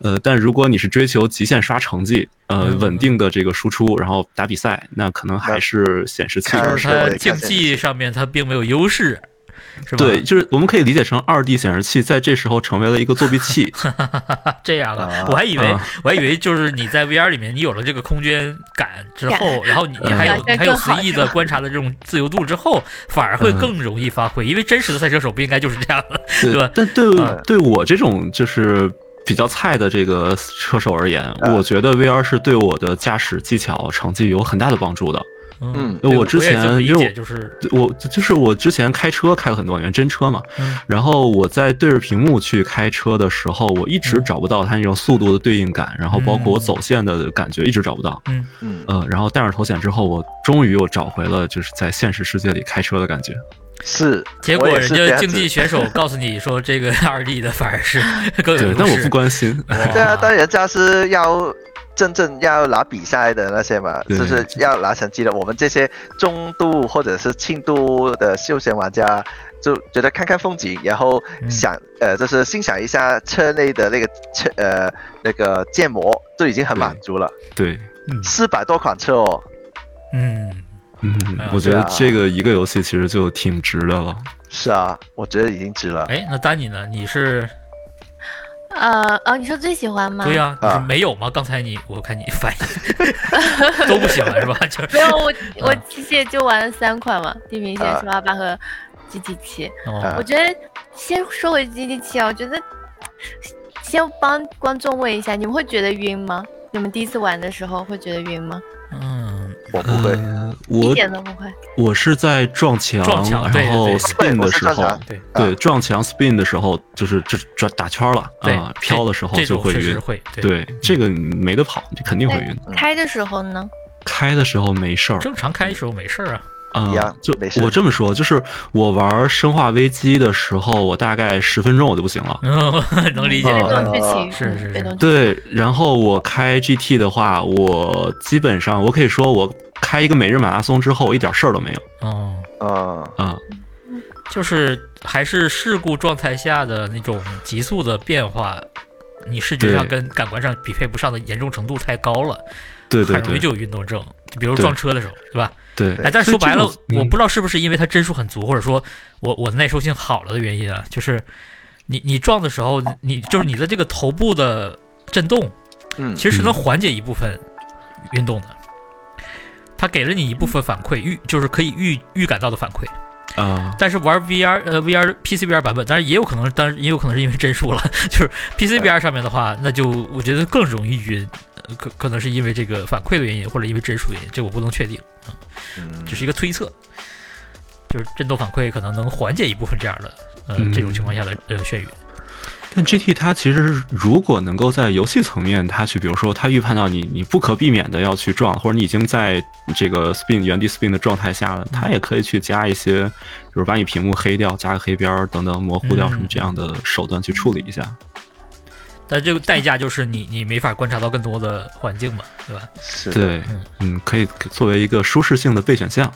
呃，但如果你是追求极限刷成绩，呃，嗯稳定的这个输出，然后打比赛，那可能还是显示器竞技上面它并没有优势，是吧？对，，就是我们可以理解成二 D 显示器在这时候成为了一个作弊器，这样啊啊，我还以为啊我还以为就是你在 VR 里面，你有了这个空间感之后，然后你你还有还有随意的观察的这种自由度之后，反而会嗯。更容易发挥，因为真实的赛车手不应该就是这样的，对吧？但对嗯。对我这种就是比较菜的这个车手而言，嗯我觉得 VR 是对我的驾驶技巧成绩有很大的帮助的。嗯我之前因为我就是，我就是我之前开车开了很多年真车嘛，嗯然后我在对着屏幕去开车的时候，我一直嗯找不到它那种速度的对应感，然后包括我嗯走线的感觉一直找不到。嗯，嗯，呃，然后戴上头显之后，我终于又找回了就是在现实世界里开车的感觉。是。结果人家竞技选手告诉你说这个二 D 的反而是 更有优，对但我不关心。对啊，但人家是要真正要拿比赛的那些嘛，就是要拿成绩的。我们这些中度或者是轻度的休闲玩家，就觉得看看风景，然后嗯想、呃，就是欣赏一下车内的那个车呃那个建模，就已经很满足了。对，嗯四百多款车哦，嗯，嗯啊，我觉得这个一个游戏其实就挺值的了。是啊，我觉得已经值了。哎，那丹尼呢？你是呃哦，你说最喜欢吗？对呀、你是没有吗？刚才你我看你反应 都不喜欢是吧？就是没有，我我嗯其实也就玩了三款嘛，地平线、啊十八八和 GT 七。哦我觉得先说回 GT 七啊，我觉得先帮观众问一下，你们会觉得晕吗？你们第一次玩的时候会觉得晕吗？嗯，我不会，我，一点都不会。我是在撞墙，撞墙然后 spin 的时候对对撞墙 spin 的时候，就是这转打圈了对啊，飘的时候就会晕。会，对，对，这个没得跑，这肯定会晕。开的时候呢？开的时候没事儿，正常开的时候没事儿啊。啊就没事我这么说，就是我玩《生化危机》的时候，我大概十分钟我就不行了。嗯，能理解。被啊动剧情是是。对，然后我开 GT 的话，我基本上我可以说，我开一个每日马拉松之后，我一点事儿都没有哦，嗯，啊。就是还是事故状态下的那种急速的变化，你视觉上跟感官上匹配不上的严重程度太高了，对对对很容易就有运动症。比如撞车的时候，对吧？对，哎，但是说白了，我不知道是不是因为它帧数很足，或者说我我的耐受性好了的原因啊，就是你你撞的时候，你就是你的这个头部的震动，嗯，其实是能缓解一部分运动的。它给了你一部分反馈，预就是可以预预感到的反馈。啊，但是玩 VR 呃 VR PC VR 版本，当然也有可能，当然也有可能是因为帧数了。就是 PC VR 上面的话，那就我觉得更容易晕，呃可可能是因为这个反馈的原因，或者因为帧数原因，这我不能确定，嗯只是一个推测。就是震动反馈可能能缓解一部分这样的呃嗯这种情况下的呃眩晕。但 GT 它其实如果能够在游戏层面，它去比如说它预判到你你不可避免的要去撞，或者你已经在这个 spin 原地 spin 的状态下了，它也可以去加一些，比如把你屏幕黑掉，加个黑边儿等等，模糊掉什么这样的手段去处理一下。但这个代价就是你你没法观察到更多的环境嘛，对吧？是，对嗯，嗯，可以作为一个舒适性的备选项。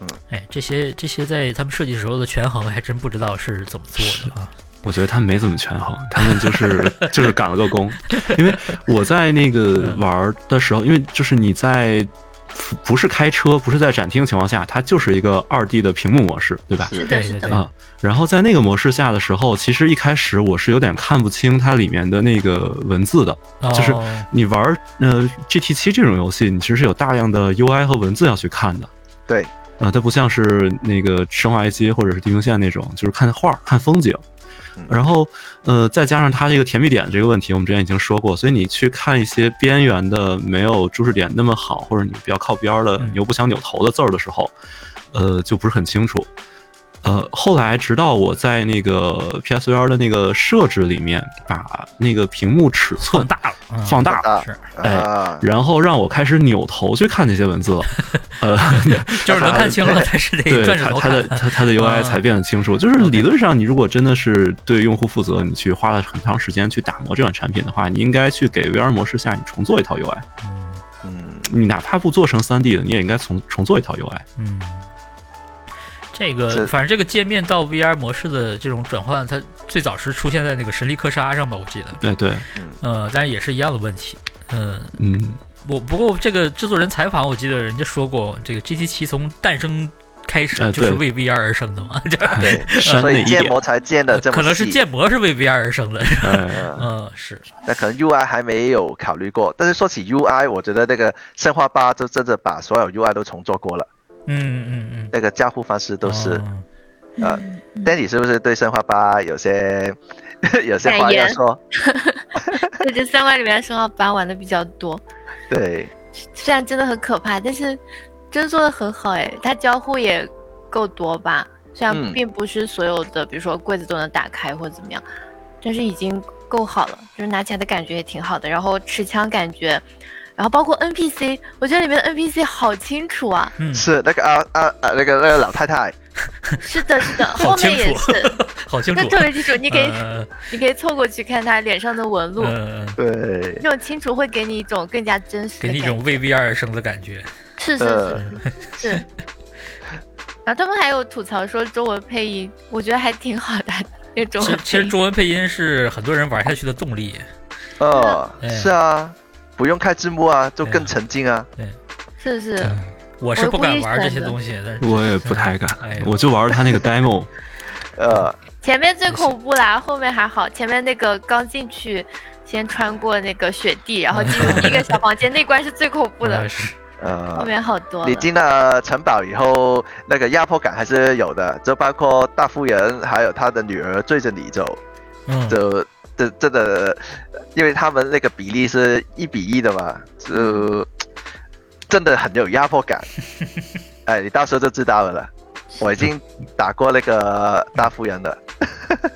嗯哎，这些这些在他们设计时候的权衡，还真不知道是怎么做的啊。我觉得他们没怎么权衡，他们就是就是赶了个工。因为我在那个玩儿的时候，因为就是你在不不是开车，不是在展厅的情况下，它就是一个二 D 的屏幕模式，对吧？对对。啊，然后在那个模式下的时候，其实一开始我是有点看不清它里面的那个文字的。就是哦你玩儿呃 GT 七这种游戏，你其实是有大量的 UI 和文字要去看的。对，啊，它不像是那个生化危机或者是地平线那种，就是看画儿、看风景嗯。然后，呃，再加上它这个甜蜜点这个问题，我们之前已经说过，所以你去看一些边缘的没有注视点那么好，或者你比较靠边儿的，嗯你又不想扭头的字儿的时候，呃，就不是很清楚。呃，后来直到我在那个 PSVR 的那个设置里面，把那个屏幕尺寸放大了，嗯放大，了是，哎啊，然后让我开始扭头去看那些文字了。呃，就是能看清了，但是得对转着头它它的看。它它的 UI 啊才变得清楚。就是理论上，你如果真的是对用户负责，你去花了很长时间去打磨这款产品的话，你应该去给 VR 模式下你重做一套 UI。嗯嗯，你哪怕不做成 3D 的，你也应该重重做一套 UI。嗯，这个反正这个界面到 VR 模式的这种转换，它最早是出现在那个神力克沙上吧，我记得。对对，呃，但是也是一样的问题。嗯，嗯，我不过这个制作人采访，我记得人家说过，这个 GT 七从诞生开始哎就是为 VR 而生的嘛，这对，删所以建模才建的这么可能是建模是为 VR 而生的。嗯，是，那可能 UI 还没有考虑过，但是说起 UI，我觉得那个生化八就真的把所有 UI 都重做过了，嗯嗯嗯，那个交互方式都是。哦呃嗯嗯 Danny 是不是对生化八有些 有些话要说？对，这三关里面生化八玩的比较多，对，虽然真的很可怕，但是真做的很好哎，它交互也够多吧？虽然嗯并不是所有的，比如说柜子都能打开或者怎么样，但是已经够好了，就是拿起来的感觉也挺好的。然后持枪感觉，然后包括 NPC，我觉得里面的 NPC 好清楚啊。嗯，是那个啊啊啊那个那个老太太，是的，是的，后面也是，好清楚那。特别清楚，你可以、呃你可以凑过去看他脸上的纹路，呃，对，那种清楚会给你一种更加真实。给你一种为 VR 而生的感觉。是是呃是，是。然后他们还有吐槽说中文配音，我觉得还挺好的。那中其文配音实其实中文配音是很多人玩下去的动力。哦，哎是啊，不用开字幕啊，就更沉浸啊。是是，我是不敢玩这些东西，但是我也不太敢哎，我就玩他那个 demo。呃，前面最恐怖啦，后面还好。前面那个刚进去，先穿过那个雪地，然后进入第一个小房间，那关是最恐怖的呃。是后呃，面好多你。进了城堡以后，那个压迫感还是有的，就包括大夫人还有他的女儿追着你走，嗯，就这真的，因为他们那个比例是一比一的嘛，就真的很有压迫感。哎，你到时候就知道了啦。我已经打过那个大夫人了。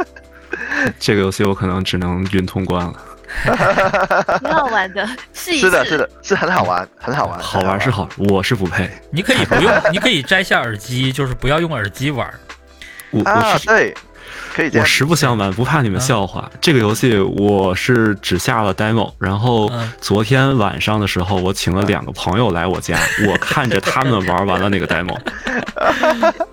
这个游戏我可能只能云通关了。挺好玩的，试一试。是的，是的，是很好玩，很好玩，好玩是好，我是不配。你可以不用，你可以摘下耳机，就是不要用耳机玩。啊，是对，可以我。实不相瞒，不怕你们笑话。这个游戏我是只下了 demo，然后嗯昨天晚上的时候，我请了两个朋友来我家，我看着他们玩完了那个 demo，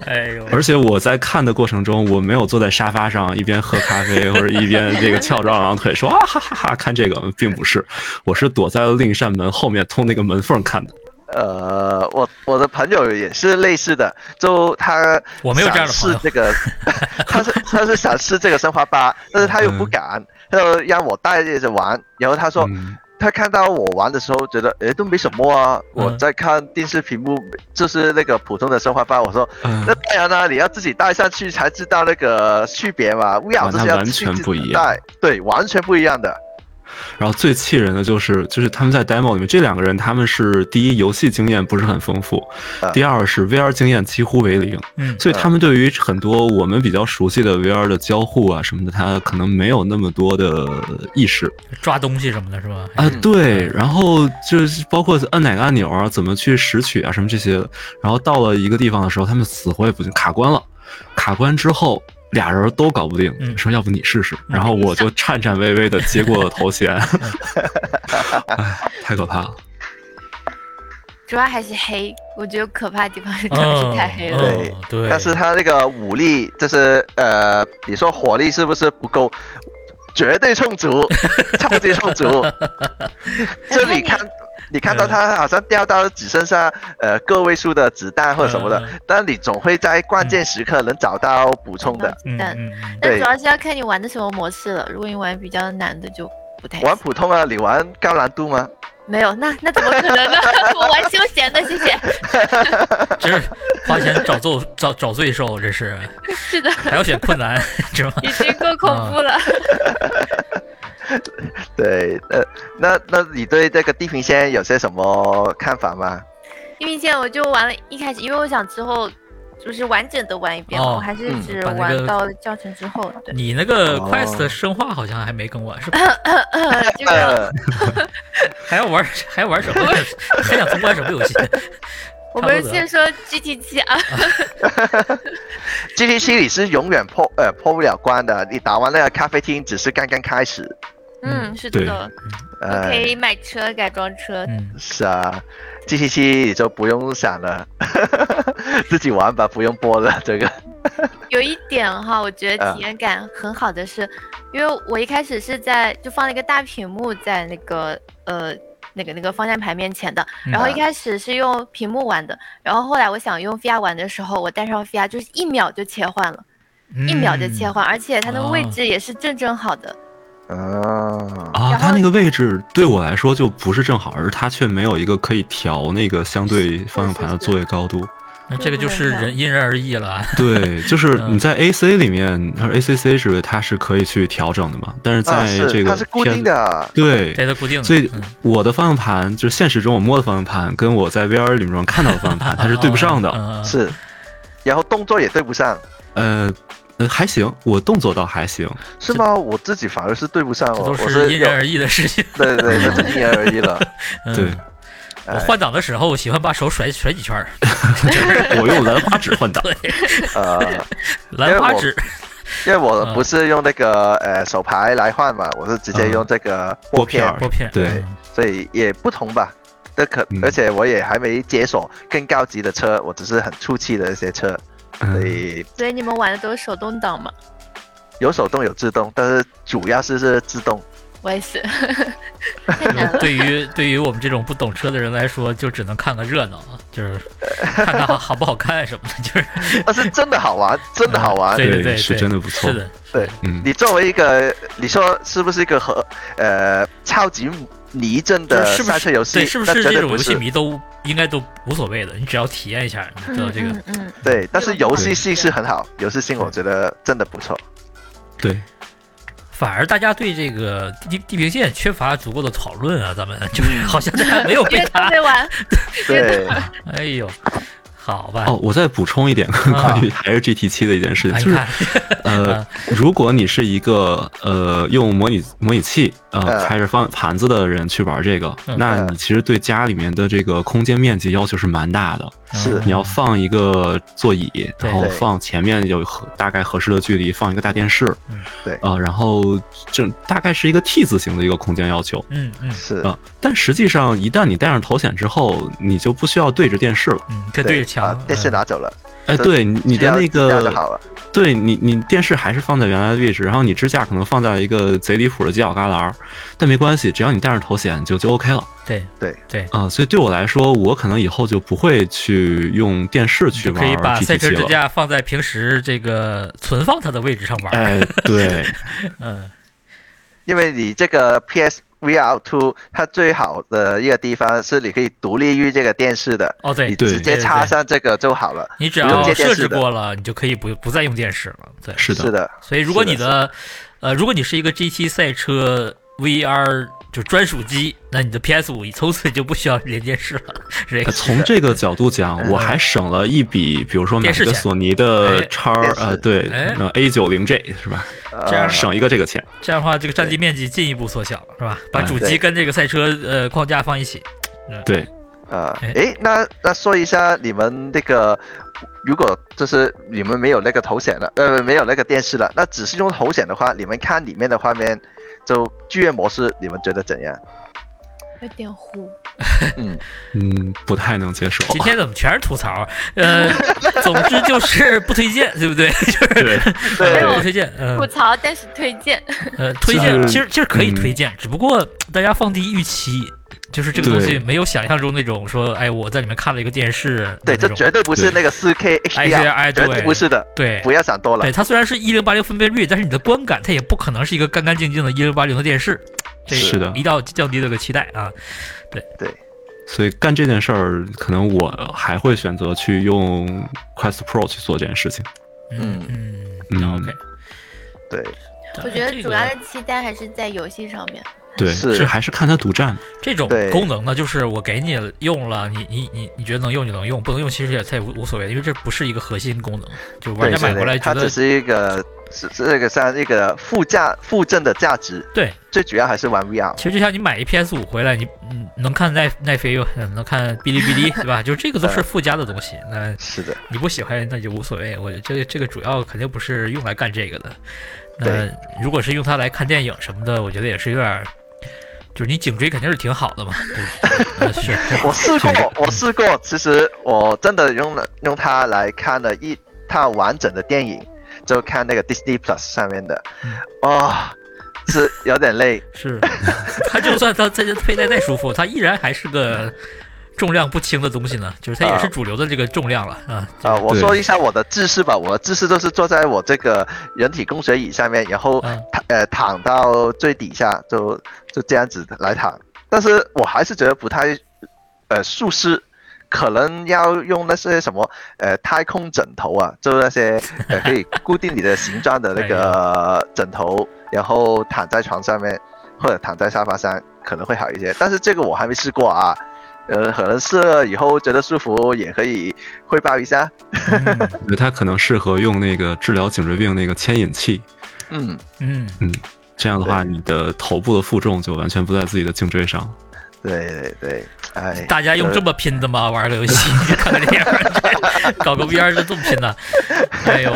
哎呦，而且我在看的过程中，我没有坐在沙发上一边喝咖啡或者一边这个翘着二郎腿说啊哈哈哈看这个，并不是，我是躲在了另一扇门后面通那个门缝看的。呃，我我的朋友也是类似的，就他我没有这样的朋友想试这个，他是他是想试这个生化八，但是他又不敢，他就让我带着玩，然后他说。嗯他看到我玩的时候，觉得诶都没什么啊。嗯我在看电视屏幕，就是那个普通的生化八。我说，嗯那当然啦，你要自己带上去才知道那个区别嘛。VR 这是要完自己带，对，完全不一样的。然后最气人的就是，就是他们在 demo 里面这两个人，他们是第一游戏经验不是很丰富，啊第二是 VR 经验几乎为零，嗯所以他们对于很多我们比较熟悉的 VR 的交互啊什么的，他可能没有那么多的意识抓东西什么的，是吧？啊。对，然后就是包括按哪个按钮啊，怎么去拾取啊什么这些，然后到了一个地方的时候，他们死活也不行，卡关了，卡关之后。俩人都搞不定，嗯说要不你试试，然后我就颤颤巍巍的接过了头衔，哎，太可怕了。主要还是黑，我觉得可怕的地方是主要是太黑了。对哦对，但是他那个武力，就是呃，比如说火力是不是不够？绝对充足，超级充足。这里看，你看到他好像掉到只剩下呃个位数的子弹或者什么的，嗯但你总会在关键时刻能找到补充的。嗯但主要是要看你玩的什么模式了。如果你玩比较难的，就不太玩普通啊，你玩高难度吗？没有，那那怎么可能呢？我玩休闲的，谢谢。这是花钱找罪找找罪受，这是 是的，还要选困难，是吗？已经够恐怖了。对，呃，那那你对这个地平线有些什么看法吗？地平线我就玩了一开始，因为我想之后就是完整的玩一遍，哦我还是嗯只玩到教程之后。对，你那个哦 Quest 生化好像还没更完，是吧？这个呃，还要玩还要玩什么？还想通关什么游戏？我们先说 GT 七啊，G T 七你是永远破呃破不了关的，你打完那个咖啡厅只是刚刚开始。嗯，是的，呃可，以买车改装车，嗯，是啊，G T 七你就不用想了，自己玩吧，不用播了。这个，有一点哈，我觉得啊体验感很好的是，因为我一开始是在就放了一个大屏幕在那个呃那个那个方向盘面前的，嗯。然后一开始是用屏幕玩的，然后后来我想用 VR 玩的时候，我带上 VR 就是一秒就切换了，一秒就切换，而且它的位哦。置也是正正好的。哦，啊，它那个位置对我来说就不是正好，而它却没有一个可以调那个相对方向盘的座位高度。那这个就是人因人而异了。对，就是嗯你在 AC 里面，它是 ACC 是它是可以去调整的嘛？但是啊在这是个它是固定的，对，它是固定的，所以嗯我的方向盘就是现实中我摸的方向盘，跟我在 VR 里面看到的方向盘它是对不上的。是，然后动作也对不上，呃，呃还行，我动作倒还行。是吗？我自己反而是对不上，这我我都是因人而异的事情。对对对，那是因人而异了。嗯对，我换挡的时候喜欢把手甩甩几圈儿，我用兰花指换挡。对，呃，兰花指，因为我嗯不是用那个呃手牌来换嘛，我是直接用这个拨片，拨拨片，对嗯所以也不同吧。这可嗯，而且我也还没解锁更高级的车，我只是很初期的一些车，所嗯，以所以你们玩的都是手动挡吗？有手动有自动，但是主要是是自动。我也是。对于对于我们这种不懂车的人来说，就只能看个热闹，就是看看好好不好看什么的，就是但 是真的好玩，真的好玩。对对对，是真的不错。是的，对，嗯，你作为一个，你说是不是一个和呃超级泥阵的赛车游戏？对，是不是这种游。戏迷都应该都无所谓的，你只要体验一下，你知道这个。嗯嗯，对，但是游戏性是很好，游戏性我觉得真的不错。对，反而大家对这个地地平线缺乏足够的讨论啊，咱们就是好像大家没有被 玩，对，哎呦，好吧，哦，我再补充一点 关于还是 GT 七的一件事情，就是呃，如果你是一个呃用模拟模拟器呃嗯。开着方盘子的人去玩这个，嗯。那你其实对家里面的这个空间面积要求是蛮大的。是。你要放一个座椅，然后放前面有合大概合适的距离，放一个大电视，嗯对。呃，然后这大概是一个 T 字形的一个空间要求。嗯嗯。是。啊、但实际上，一旦你戴上头显之后，你就不需要对着电视了。嗯，可以对着啊，电视嗯拿走了，哎，对，你你的那个，对你你电视还是放在原来的位置，然后你支架可能放在一个贼离谱的犄角旮旯，但没关系，只要你戴上头显就就 OK 了对对对。啊、所以对我来说，我可能以后就不会去用电视去玩可以把赛车支。架放在平时这个存放它的位置上玩。哎，对，嗯，因为你这个 PS VR Two 它最好的一个地方是你可以独立于这个电视的，哦对，你直接插上这个就好了。你只要设置过了，你就可以不不再用电视了。对，是的，是的，所以如果你的，呃，如果你是一个 GT 赛车 VR 就专属机，那你的 PS 五从此就不需要连电视了。这个呃从这个角度讲，我还省了一笔，比如说买个索尼的哎叉电视呃，对，哎那 A 九零 J 是吧？呃这样省一个这个钱。这样的话，这个占地面积进一步缩小，是吧？把哎主机跟这个赛车呃框架放一起。对，呃，哎诶，那那说一下你们那个，如果就是你们没有那个头显了，呃，没有那个电视了，那只是用头显的话，你们看里面的画面，就剧院模式，你们觉得怎样？有点糊。嗯，嗯，不太能接受。今天怎么全是吐槽？呃，总之就是不推荐，对不对？就是对，不推荐。嗯、吐槽，但是推荐。呃，推荐其实其实可以嗯推荐，只不过大家放低预期，就是这个东西没有想象中那种说，哎，我在里面看了一个电视，对，这绝对不是那个四 K 哎 HDR，哎绝对对。不是的，对。不要想多了。对，。它虽然是一零八零分辨率，但是你的观感它也不可能是一个干干净净的一零八零的电视，这是的。一定要降低这个期待啊。对。对，所以干这件事儿，可能我还会选择去用 Quest Pro 去做这件事情。嗯嗯。嗯嗯，OK。对，我觉得主要的期待还是在游戏上面。对，是这还是看它独占。这种功能呢，就是我给你用了，你你你你觉得能用就能用，不能用其实也它也无无所谓，因为这不是一个核心功能，就玩家买回来觉得它只是一个是是这个像一个附加附赠的价值，对。最主要还是玩 VR。其实就像你买一 PS 五回来，你嗯能看奈奈飞，又能看哔哩哔哩，对吧？就这个都是附加的东西。那是的，你不喜欢那就无所谓。我觉得这个这个主要肯定不是用来干这个的。那如果是用它来看电影什么的，我觉得也是有点儿，就是你颈椎肯定是挺好的嘛。是我试过，我试过，其实我真的用了用它来看了一套完整的电影，就看那个 Disney Plus 上面的，嗯哇、是有点累。是，它就算它这佩戴再舒服，它依然还是个重量不轻的东西呢。就是它也是啊主流的这个重量了啊。啊、我说一下我的姿势吧，我的姿势就是坐在我这个人体工学椅上面，然后嗯呃躺到最底下，就就这样子来躺。但是我还是觉得不太呃舒适，可能要用那些什么呃太空枕头啊，就是那些呃 可以固定你的形状的那个枕头，然后躺在床上面或者躺在沙发上可能会好一些。但是这个我还没试过啊。呃，可能试了以后觉得舒服，也可以汇报一下。嗯我觉得它可能适合用那个治疗颈椎病那个牵引器，嗯，嗯嗯，这样的话，你的头部的负重就完全不在自己的颈椎上。对对对，哎，大家用这么拼的吗？玩个游戏，看个电影，搞个 VR 就这么拼的？哎呦，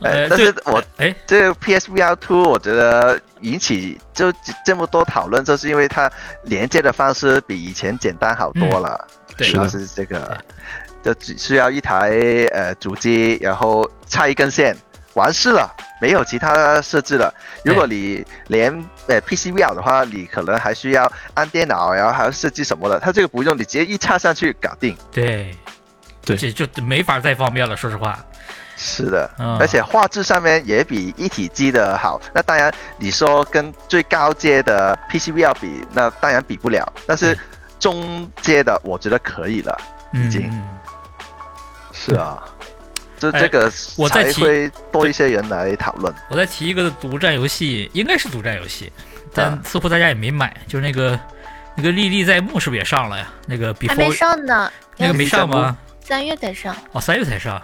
哎呃，对但是我哎，这个 PSVR Two 我觉得引起就这么多讨论，就是因为它连接的方式比以前简单好多了。对主要是这个，就只需要一台呃主机，然后插一根线，完事了，没有其他设置了。如果你连呃 PCVR 的话，你可能还需要按电脑，然后还要设计什么的。它这个不用，你直接一插上去搞定。对，对这就没法再方便了。说实话，是的，嗯而且画质上面也比一体机的好。那当然，你说跟最高阶的 PCVR 比，那当然比不了。但是中阶的，我觉得可以了。嗯已经嗯是啊，这哎这个才我再提会多一些人来讨论。我再提一个独占游戏，应该是独占游戏，但啊似乎大家也没买，就是那个那个历历在目是不是也上了呀？那个还没上呢，那个没上吗？三月才上。哦，三月才上，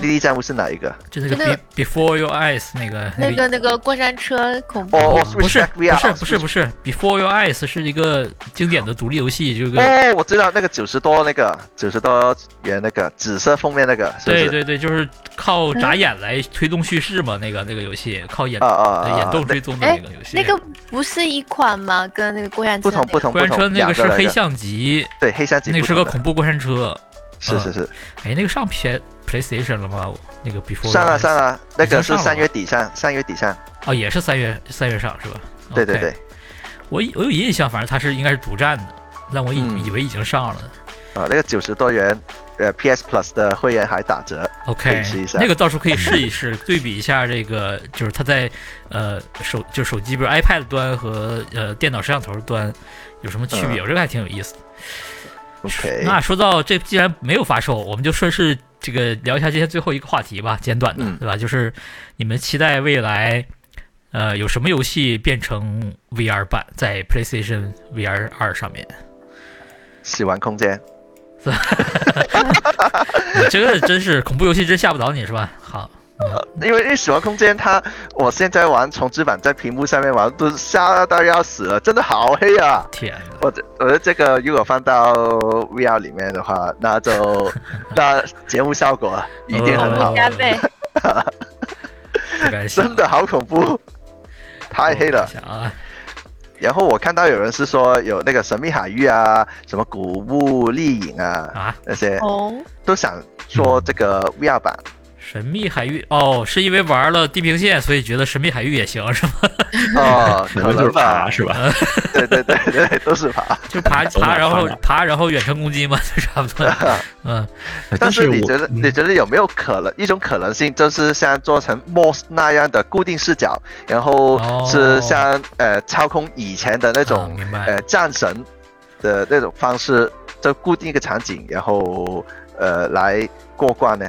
莉莉战屋是哪一个？就那个 be before your eyes 那个那个那个过山车恐怖，不是不是不是不是 before your eyes 是一个经典的独立游戏，这个哦，我知道那个九十多那个九十多元那个紫色封面那个？对对对，就是靠眨眼来推动叙事嘛，那个那个游戏靠眼啊啊啊眼动啊！追踪的哎那个游戏。那个不是一款吗？跟那个过山车不同不同过山车，那个是黑象级，对黑象级那个是个恐怖过山车。是是是，哎，那个上 P PlayStation 了吗？那个 Before 上了上了，那个是三月底上，三月底上，哦，也是三月三月上是吧？对对对，我我有印象，反正它是应该是独占的，但我以、嗯以为已经上了。啊，那个九十多元，呃，PS Plus 的会员还打折，OK，那个到时候可以试一试，对比一下这个，就是它在呃手就手机，比如 iPad 端和呃电脑摄像头端有什么区别？嗯我这个还挺有意思的。OK，那说到这，既然没有发售，我们就顺势这个聊一下今天最后一个话题吧，简短的，嗯对吧？就是你们期待未来，呃，有什么游戏变成 VR 版在 PlayStation VR 二上面？死亡空间，你这个真是恐怖游戏，真吓不倒你是吧？好，因为因为死亡空间它，我现在玩重置版在屏幕上面玩都吓到要死了，真的好黑啊！天哪！我这我的这个如果放到 VR 里面的话，那就 那节目效果一定很好，加倍。真的好恐怖，太黑了！然后我看到有人是说有那个神秘海域啊，什么古墓丽影啊，啊，那些哦，都想说这个 VR 版。神秘海域哦，是因为玩了地平线，所以觉得神秘海域也行是吗？哦，可可能就是吧爬，是吧？对对对对，都是爬。就爬爬，然后爬，然后远程攻击嘛，就差不多。嗯，哎但是你觉得，嗯你觉得有没有可能一种可能性，就是像做成 Moss 那样的固定视角，然后哦是像、呃操控以前的那啊种、呃战神的那种方式，就固定一个场景，然后呃来过关呢？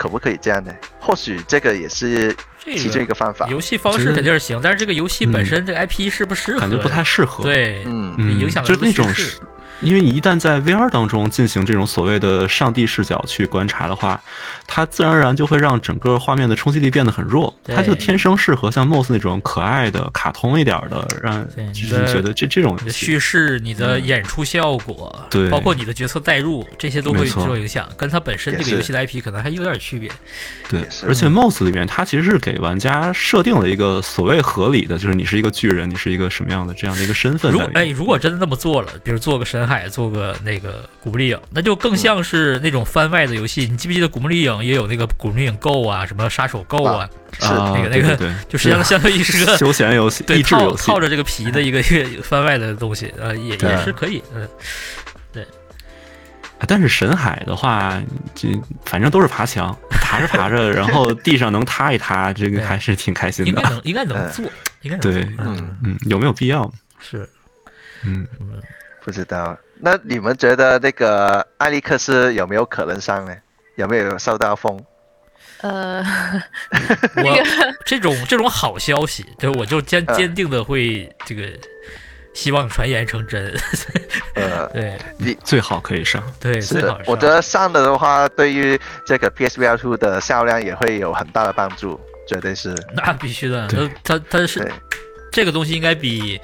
可不可以这样呢？或许这个也是这其中一个个方法。游戏方式肯定是行，但是这个游戏本嗯身这个 IP 适不适合？感觉不太适合。，对，嗯，嗯，影响了就是那种因为你一旦在 VR 当中进行这种所谓的上帝视角去观察的话，它自然而然就会让整个画面的冲击力变得很弱，它就天生适合像 MOS 那种可爱的、卡通一点儿的，让觉得这这种叙事、你的嗯演出效果，对。包括你的角色代入，这些都会受影响，跟它本身这个游戏的 IP 可能还有点区别。对，而且 MOS 里面它其实是给玩家设定了一个所谓合理的，就是你是一个巨人，你是一个什么样的这样的一个身份如果哎。如果真的那么做了，比如做个深海，做个那个古墓丽影，那就更像是那种番外的游戏。你记不记得古墓丽影也有那个古墓丽影 Go 啊，什么杀手 Go 啊，是啊那个那个就实际上相当于是个 休闲游戏、对套套。着这个皮的一个一个番外的东西，呃，也也是可以，嗯，对但是神海的话，这反正都是爬墙，爬着爬着，然后地上能塌一塌，这个还是挺开心的。应该能应该能做，应该能做对，嗯，嗯，有没有必要？是，嗯，不知道。那你们觉得那个艾利克斯有没有可能上呢？有没有受到风？呃，我这种这种好消息，对，我就坚嗯坚定的会这个希望传言成真，呃，对你最好可以上。对，是最好我觉得上了的话，对于这个 PSVR 2的销量也会有很大的帮助，绝对是。那必须的，对它它它是，这个东西应该比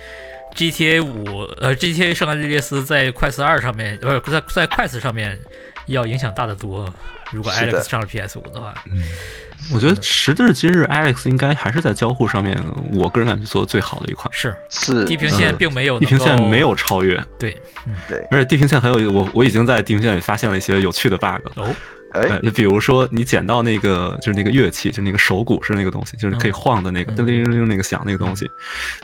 GTA 五呃 GTA 圣安地列斯在快四二上面，呃在在快四上面要影响大得多。如果 Alex 上了 PS 五的话，嗯。我觉得时至今日，Alex 应该还是在交互上面，我个人感觉做的最好的一款。是是。地平线嗯并没有地平线没有超越，对嗯。对，而且地平线很有我我已经在地平线里发现了一些有趣的 bug。哦哎，就比如说你捡到那个就是那个乐器，就那个手鼓是那个东西，就是可以晃的那个嗯。叮铃铃铃那个响那个东西，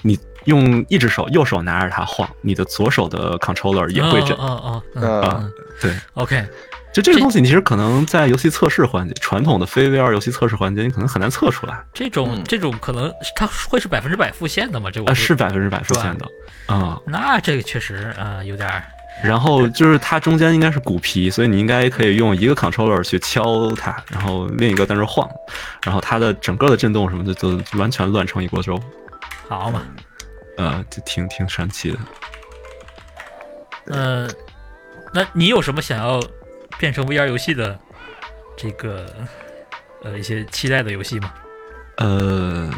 你用一只手右手拿着它晃，你的左手的 controller 也会震哦哦哦，嗯嗯嗯。对，，OK，就这个东西，你其实可能在游戏测试环节，传统的非 VR 游戏测试环节，你可能很难测出来。这种嗯。这种可能它会是百分之百复现的吗？这我啊，是百分之百复现的啊、那这个确实啊有点儿然后就是它中间应该是鼓皮，所以你应该可以用一个 controller 去敲它，然后另一个在那晃，然后它的整个的震动什么的就就完全乱成一锅粥，好嘛。呃，就挺挺神奇的。呃，那你有什么想要变成 VR 游戏的这个呃一些期待的游戏吗？呃，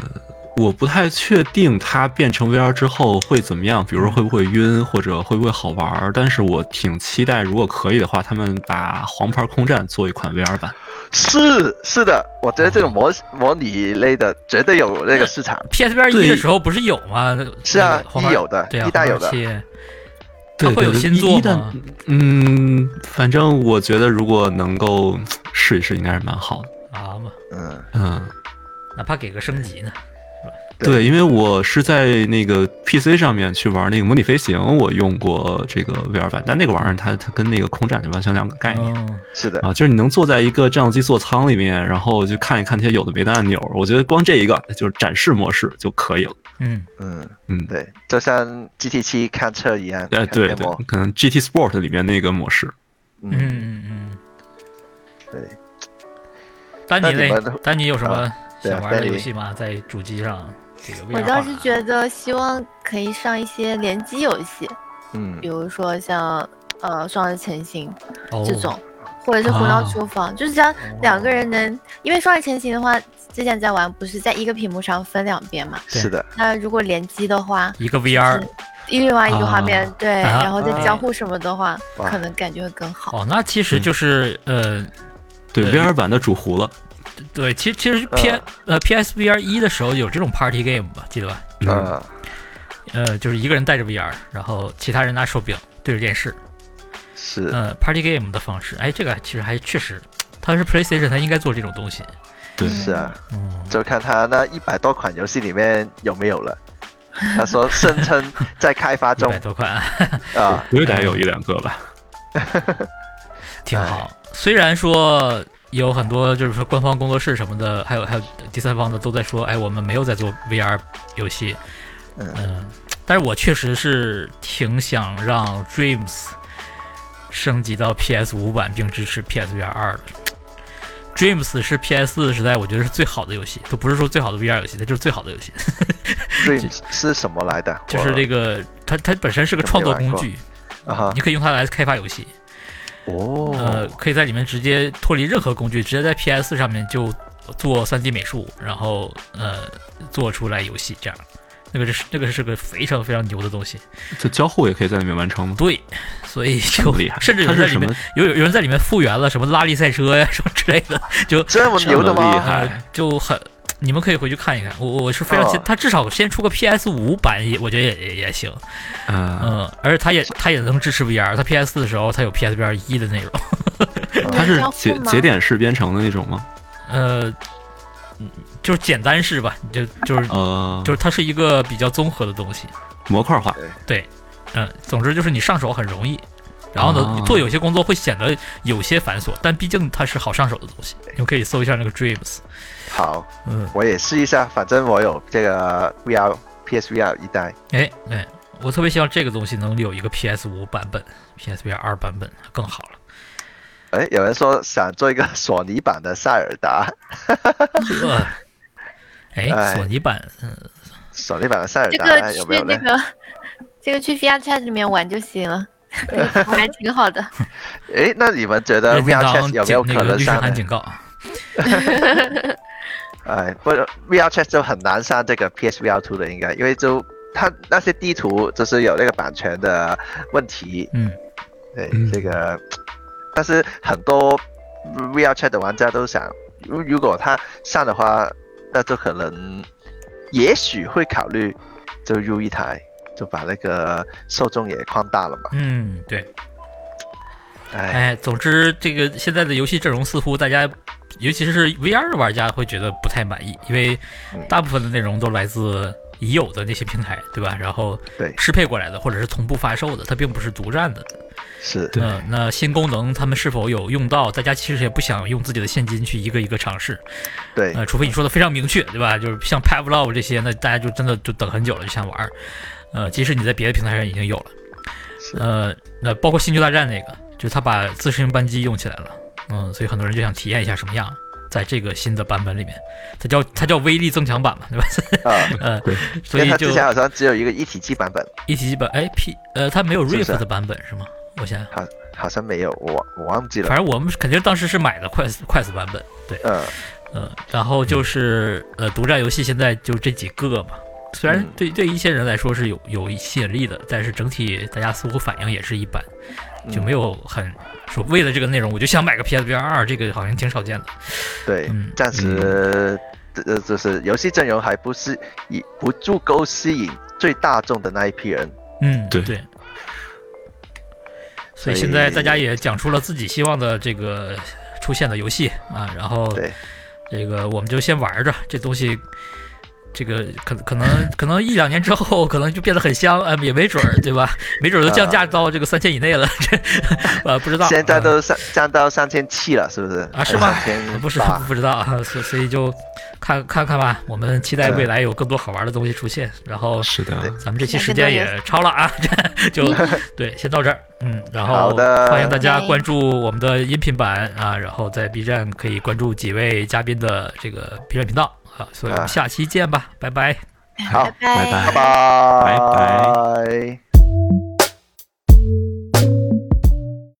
我不太确定它变成 VR 之后会怎么样，比如说会不会晕，或者会不会好玩儿。但是我挺期待，如果可以的话，他们把黄牌空战做一款 VR 版。是是的，我觉得这种模模拟类的绝对有那个市场。PSVR 一的时候不是有吗？是啊一有的对啊，一代有的对它会有新作？嗯，反正我觉得如果能够试一试，应该是蛮好的。啊嘛，嗯，嗯，哪怕给个升级呢？对对，因为我是在那个 PC 上面去玩那个模拟飞行，我用过这个 VR 版，但那个玩意儿它它跟那个空战就完全两个概念。嗯，是的，啊，就是你能坐在一个战斗机座舱里面，然后就看一看那些有的没的按钮。我觉得光这一个就是展示模式就可以了。嗯，嗯，嗯，对，就像 GT 七看车一样。哎，看对对可能 GT Sport 里面那个模式，嗯嗯，嗯嗯。对，丹尼嘞那，丹尼有什么想玩的游戏吗？在主机上这个我倒是觉得希望可以上一些联机游戏，嗯比如说像呃《双人成行》哦这种，或者是《魂刀哦厨房》，就是只要两个人能，因为双人成行的话，之前在玩不是在一个屏幕上分两边嘛？是的，那如果联机的话，一个 VR 是另外一个画面，对，啊然后再交互什么的话，哇可能感觉会更好。哦，那其实就是呃，对对 VR 版的主糊了。对，其实其实 P 呃 PSVR 一的时候有这种 Party Game 吧，记得吧？嗯，嗯，呃，就是一个人带着 VR，然后其他人拿手柄对着电视，是，呃，Party Game 的方式，哎，这个其实还确实，它是 PlayStation，它应该做这种东西。对，是啊，嗯，就看他那一百多款游戏里面有没有了。他说 声称在开发中一中百多款，啊，我也得有一两个吧。挺好。虽然说有很多就是说官方工作室什么的，还有还有第三方的都在说，哎，我们没有在做 VR 游戏，嗯嗯，但是我确实是挺想让 Dreams 升级到 PS 五版并支持 PSVR 二的。Dreams 是 PS 四时代我觉得是最好的游戏，都不是说最好的 VR 游戏，它就是最好的游戏。Dreams 是什么来的？就是这个，它它本身是个创作工具，啊哈你可以用它来开发游戏。呃哦，，可以在里面直接脱离任何工具，直接在 PS 上面就做 3D 美术，然后呃做出来游戏这样。那个是那个是个非常非常牛的东西，这交互也可以在里面完成吗？对，所以就厉害 甚至有人在里面有有人在里面复原了什么拉力赛车呀什么之类的，就这么牛的这么厉吗？害呃就很，你们可以回去看一看。我我是非常期哦，他至少先出个 PS 五版也，我觉得也也也行。啊，嗯，而且他也他也能支持 VR，他 PS 四的时候他有 PSVR 一的内容。它是节节点式编程的那种吗？呃，嗯就是简单式吧，就就是呃，就是它是一个比较综合的东西。模块化。对嗯，总之就是你上手很容易，然后呢，哦做有些工作会显得有些繁琐，但毕竟它是好上手的东西。你们可以搜一下那个 Dreams。好，嗯，我也试一下，反正我有这个 VR PSVR 一代。哎哎，我特别希望这个东西能有一个 PS 五版本，PSVR 二版本更好了。哎，有人说想做一个 索尼版的塞尔达，呵，哎，哎索尼版，嗯，索尼版的塞尔达这达个去有没有呢那？个，这个去 VR Chat 里面玩就行了，还挺好的。哎，那你们觉得 VR 堂 Chat 有没有可警那个律师能上呢？函警告。哎，不，VR Chat 就很难上这个 PSVR Two 的，应该，因为就它那些地图就是有那个版权的问题。嗯，对，嗯这个，但是很多 VR Chat 的玩家都想，如如果他上的话，那就可能，也许会考虑就入一台，就把那个受众也扩大了嘛。嗯，对。哎，哎，总之这个现在的游戏阵容似乎大家，尤其是 VR 的玩家会觉得不太满意，因为嗯大部分的内容都来自已有的那些平台，对吧？然后对适配过来的，或者是同步发售的，它并不是独占的。是，嗯，那新功能他们是否有用到？大家其实也不想用自己的现金去一个一个尝试，对，呃，除非你说的非常明确，对吧？就是像 Pavlov 这些，那大家就真的就等很久了，就想玩儿。呃，即使你在别的平台上已经有了，呃，那包括星球大战那个，就是他把自适应扳机用起来了，嗯，所以很多人就想体验一下什么样，在这个新的版本里面，它叫它叫威力增强版嘛，对吧？啊，呃，对。所以就它之前好像只有一个一体机版本，一体机版，哎 P，呃，它没有 Rift 的版本是吗？我想。想，好好像没有，我我忘记了。反，正我们肯定当时是买的快死快死版本，对，嗯，呃，然后就是呃，独占游戏现在就这几个嘛。虽然嗯。对对一些人来说是有有吸引力的，但是整体大家似乎反应也是一般，就没有很说为了这个内容我就想买个 PSVR 二，这个好像挺少见的。对嗯，暂时呃就是游戏阵容还不是以不足够吸引最大众的那一批人，嗯，对对。所以所以现在大家也讲出了自己希望的这个出现的游戏啊，然后对这个我们就先玩着这东西。这个可可能可能一两年之后，可能就变得很香，呃，也没准儿，对吧？没准儿都降价到这个三千以内了，这 呃不知道。现在呃都上降到三千七了，是不是？啊是吗千不是不知道啊，所所以就看看看吧。我们期待未来有更多好玩的东西出现。然后是的，咱们这期时间也超了啊，这就 对，先到这儿。嗯，然后欢迎大家关注我们的音频版啊，然后在 B 站可以关注几位嘉宾的这个 B 站频道啊。所以我们啊下期见吧，拜拜。好拜拜拜拜拜拜拜。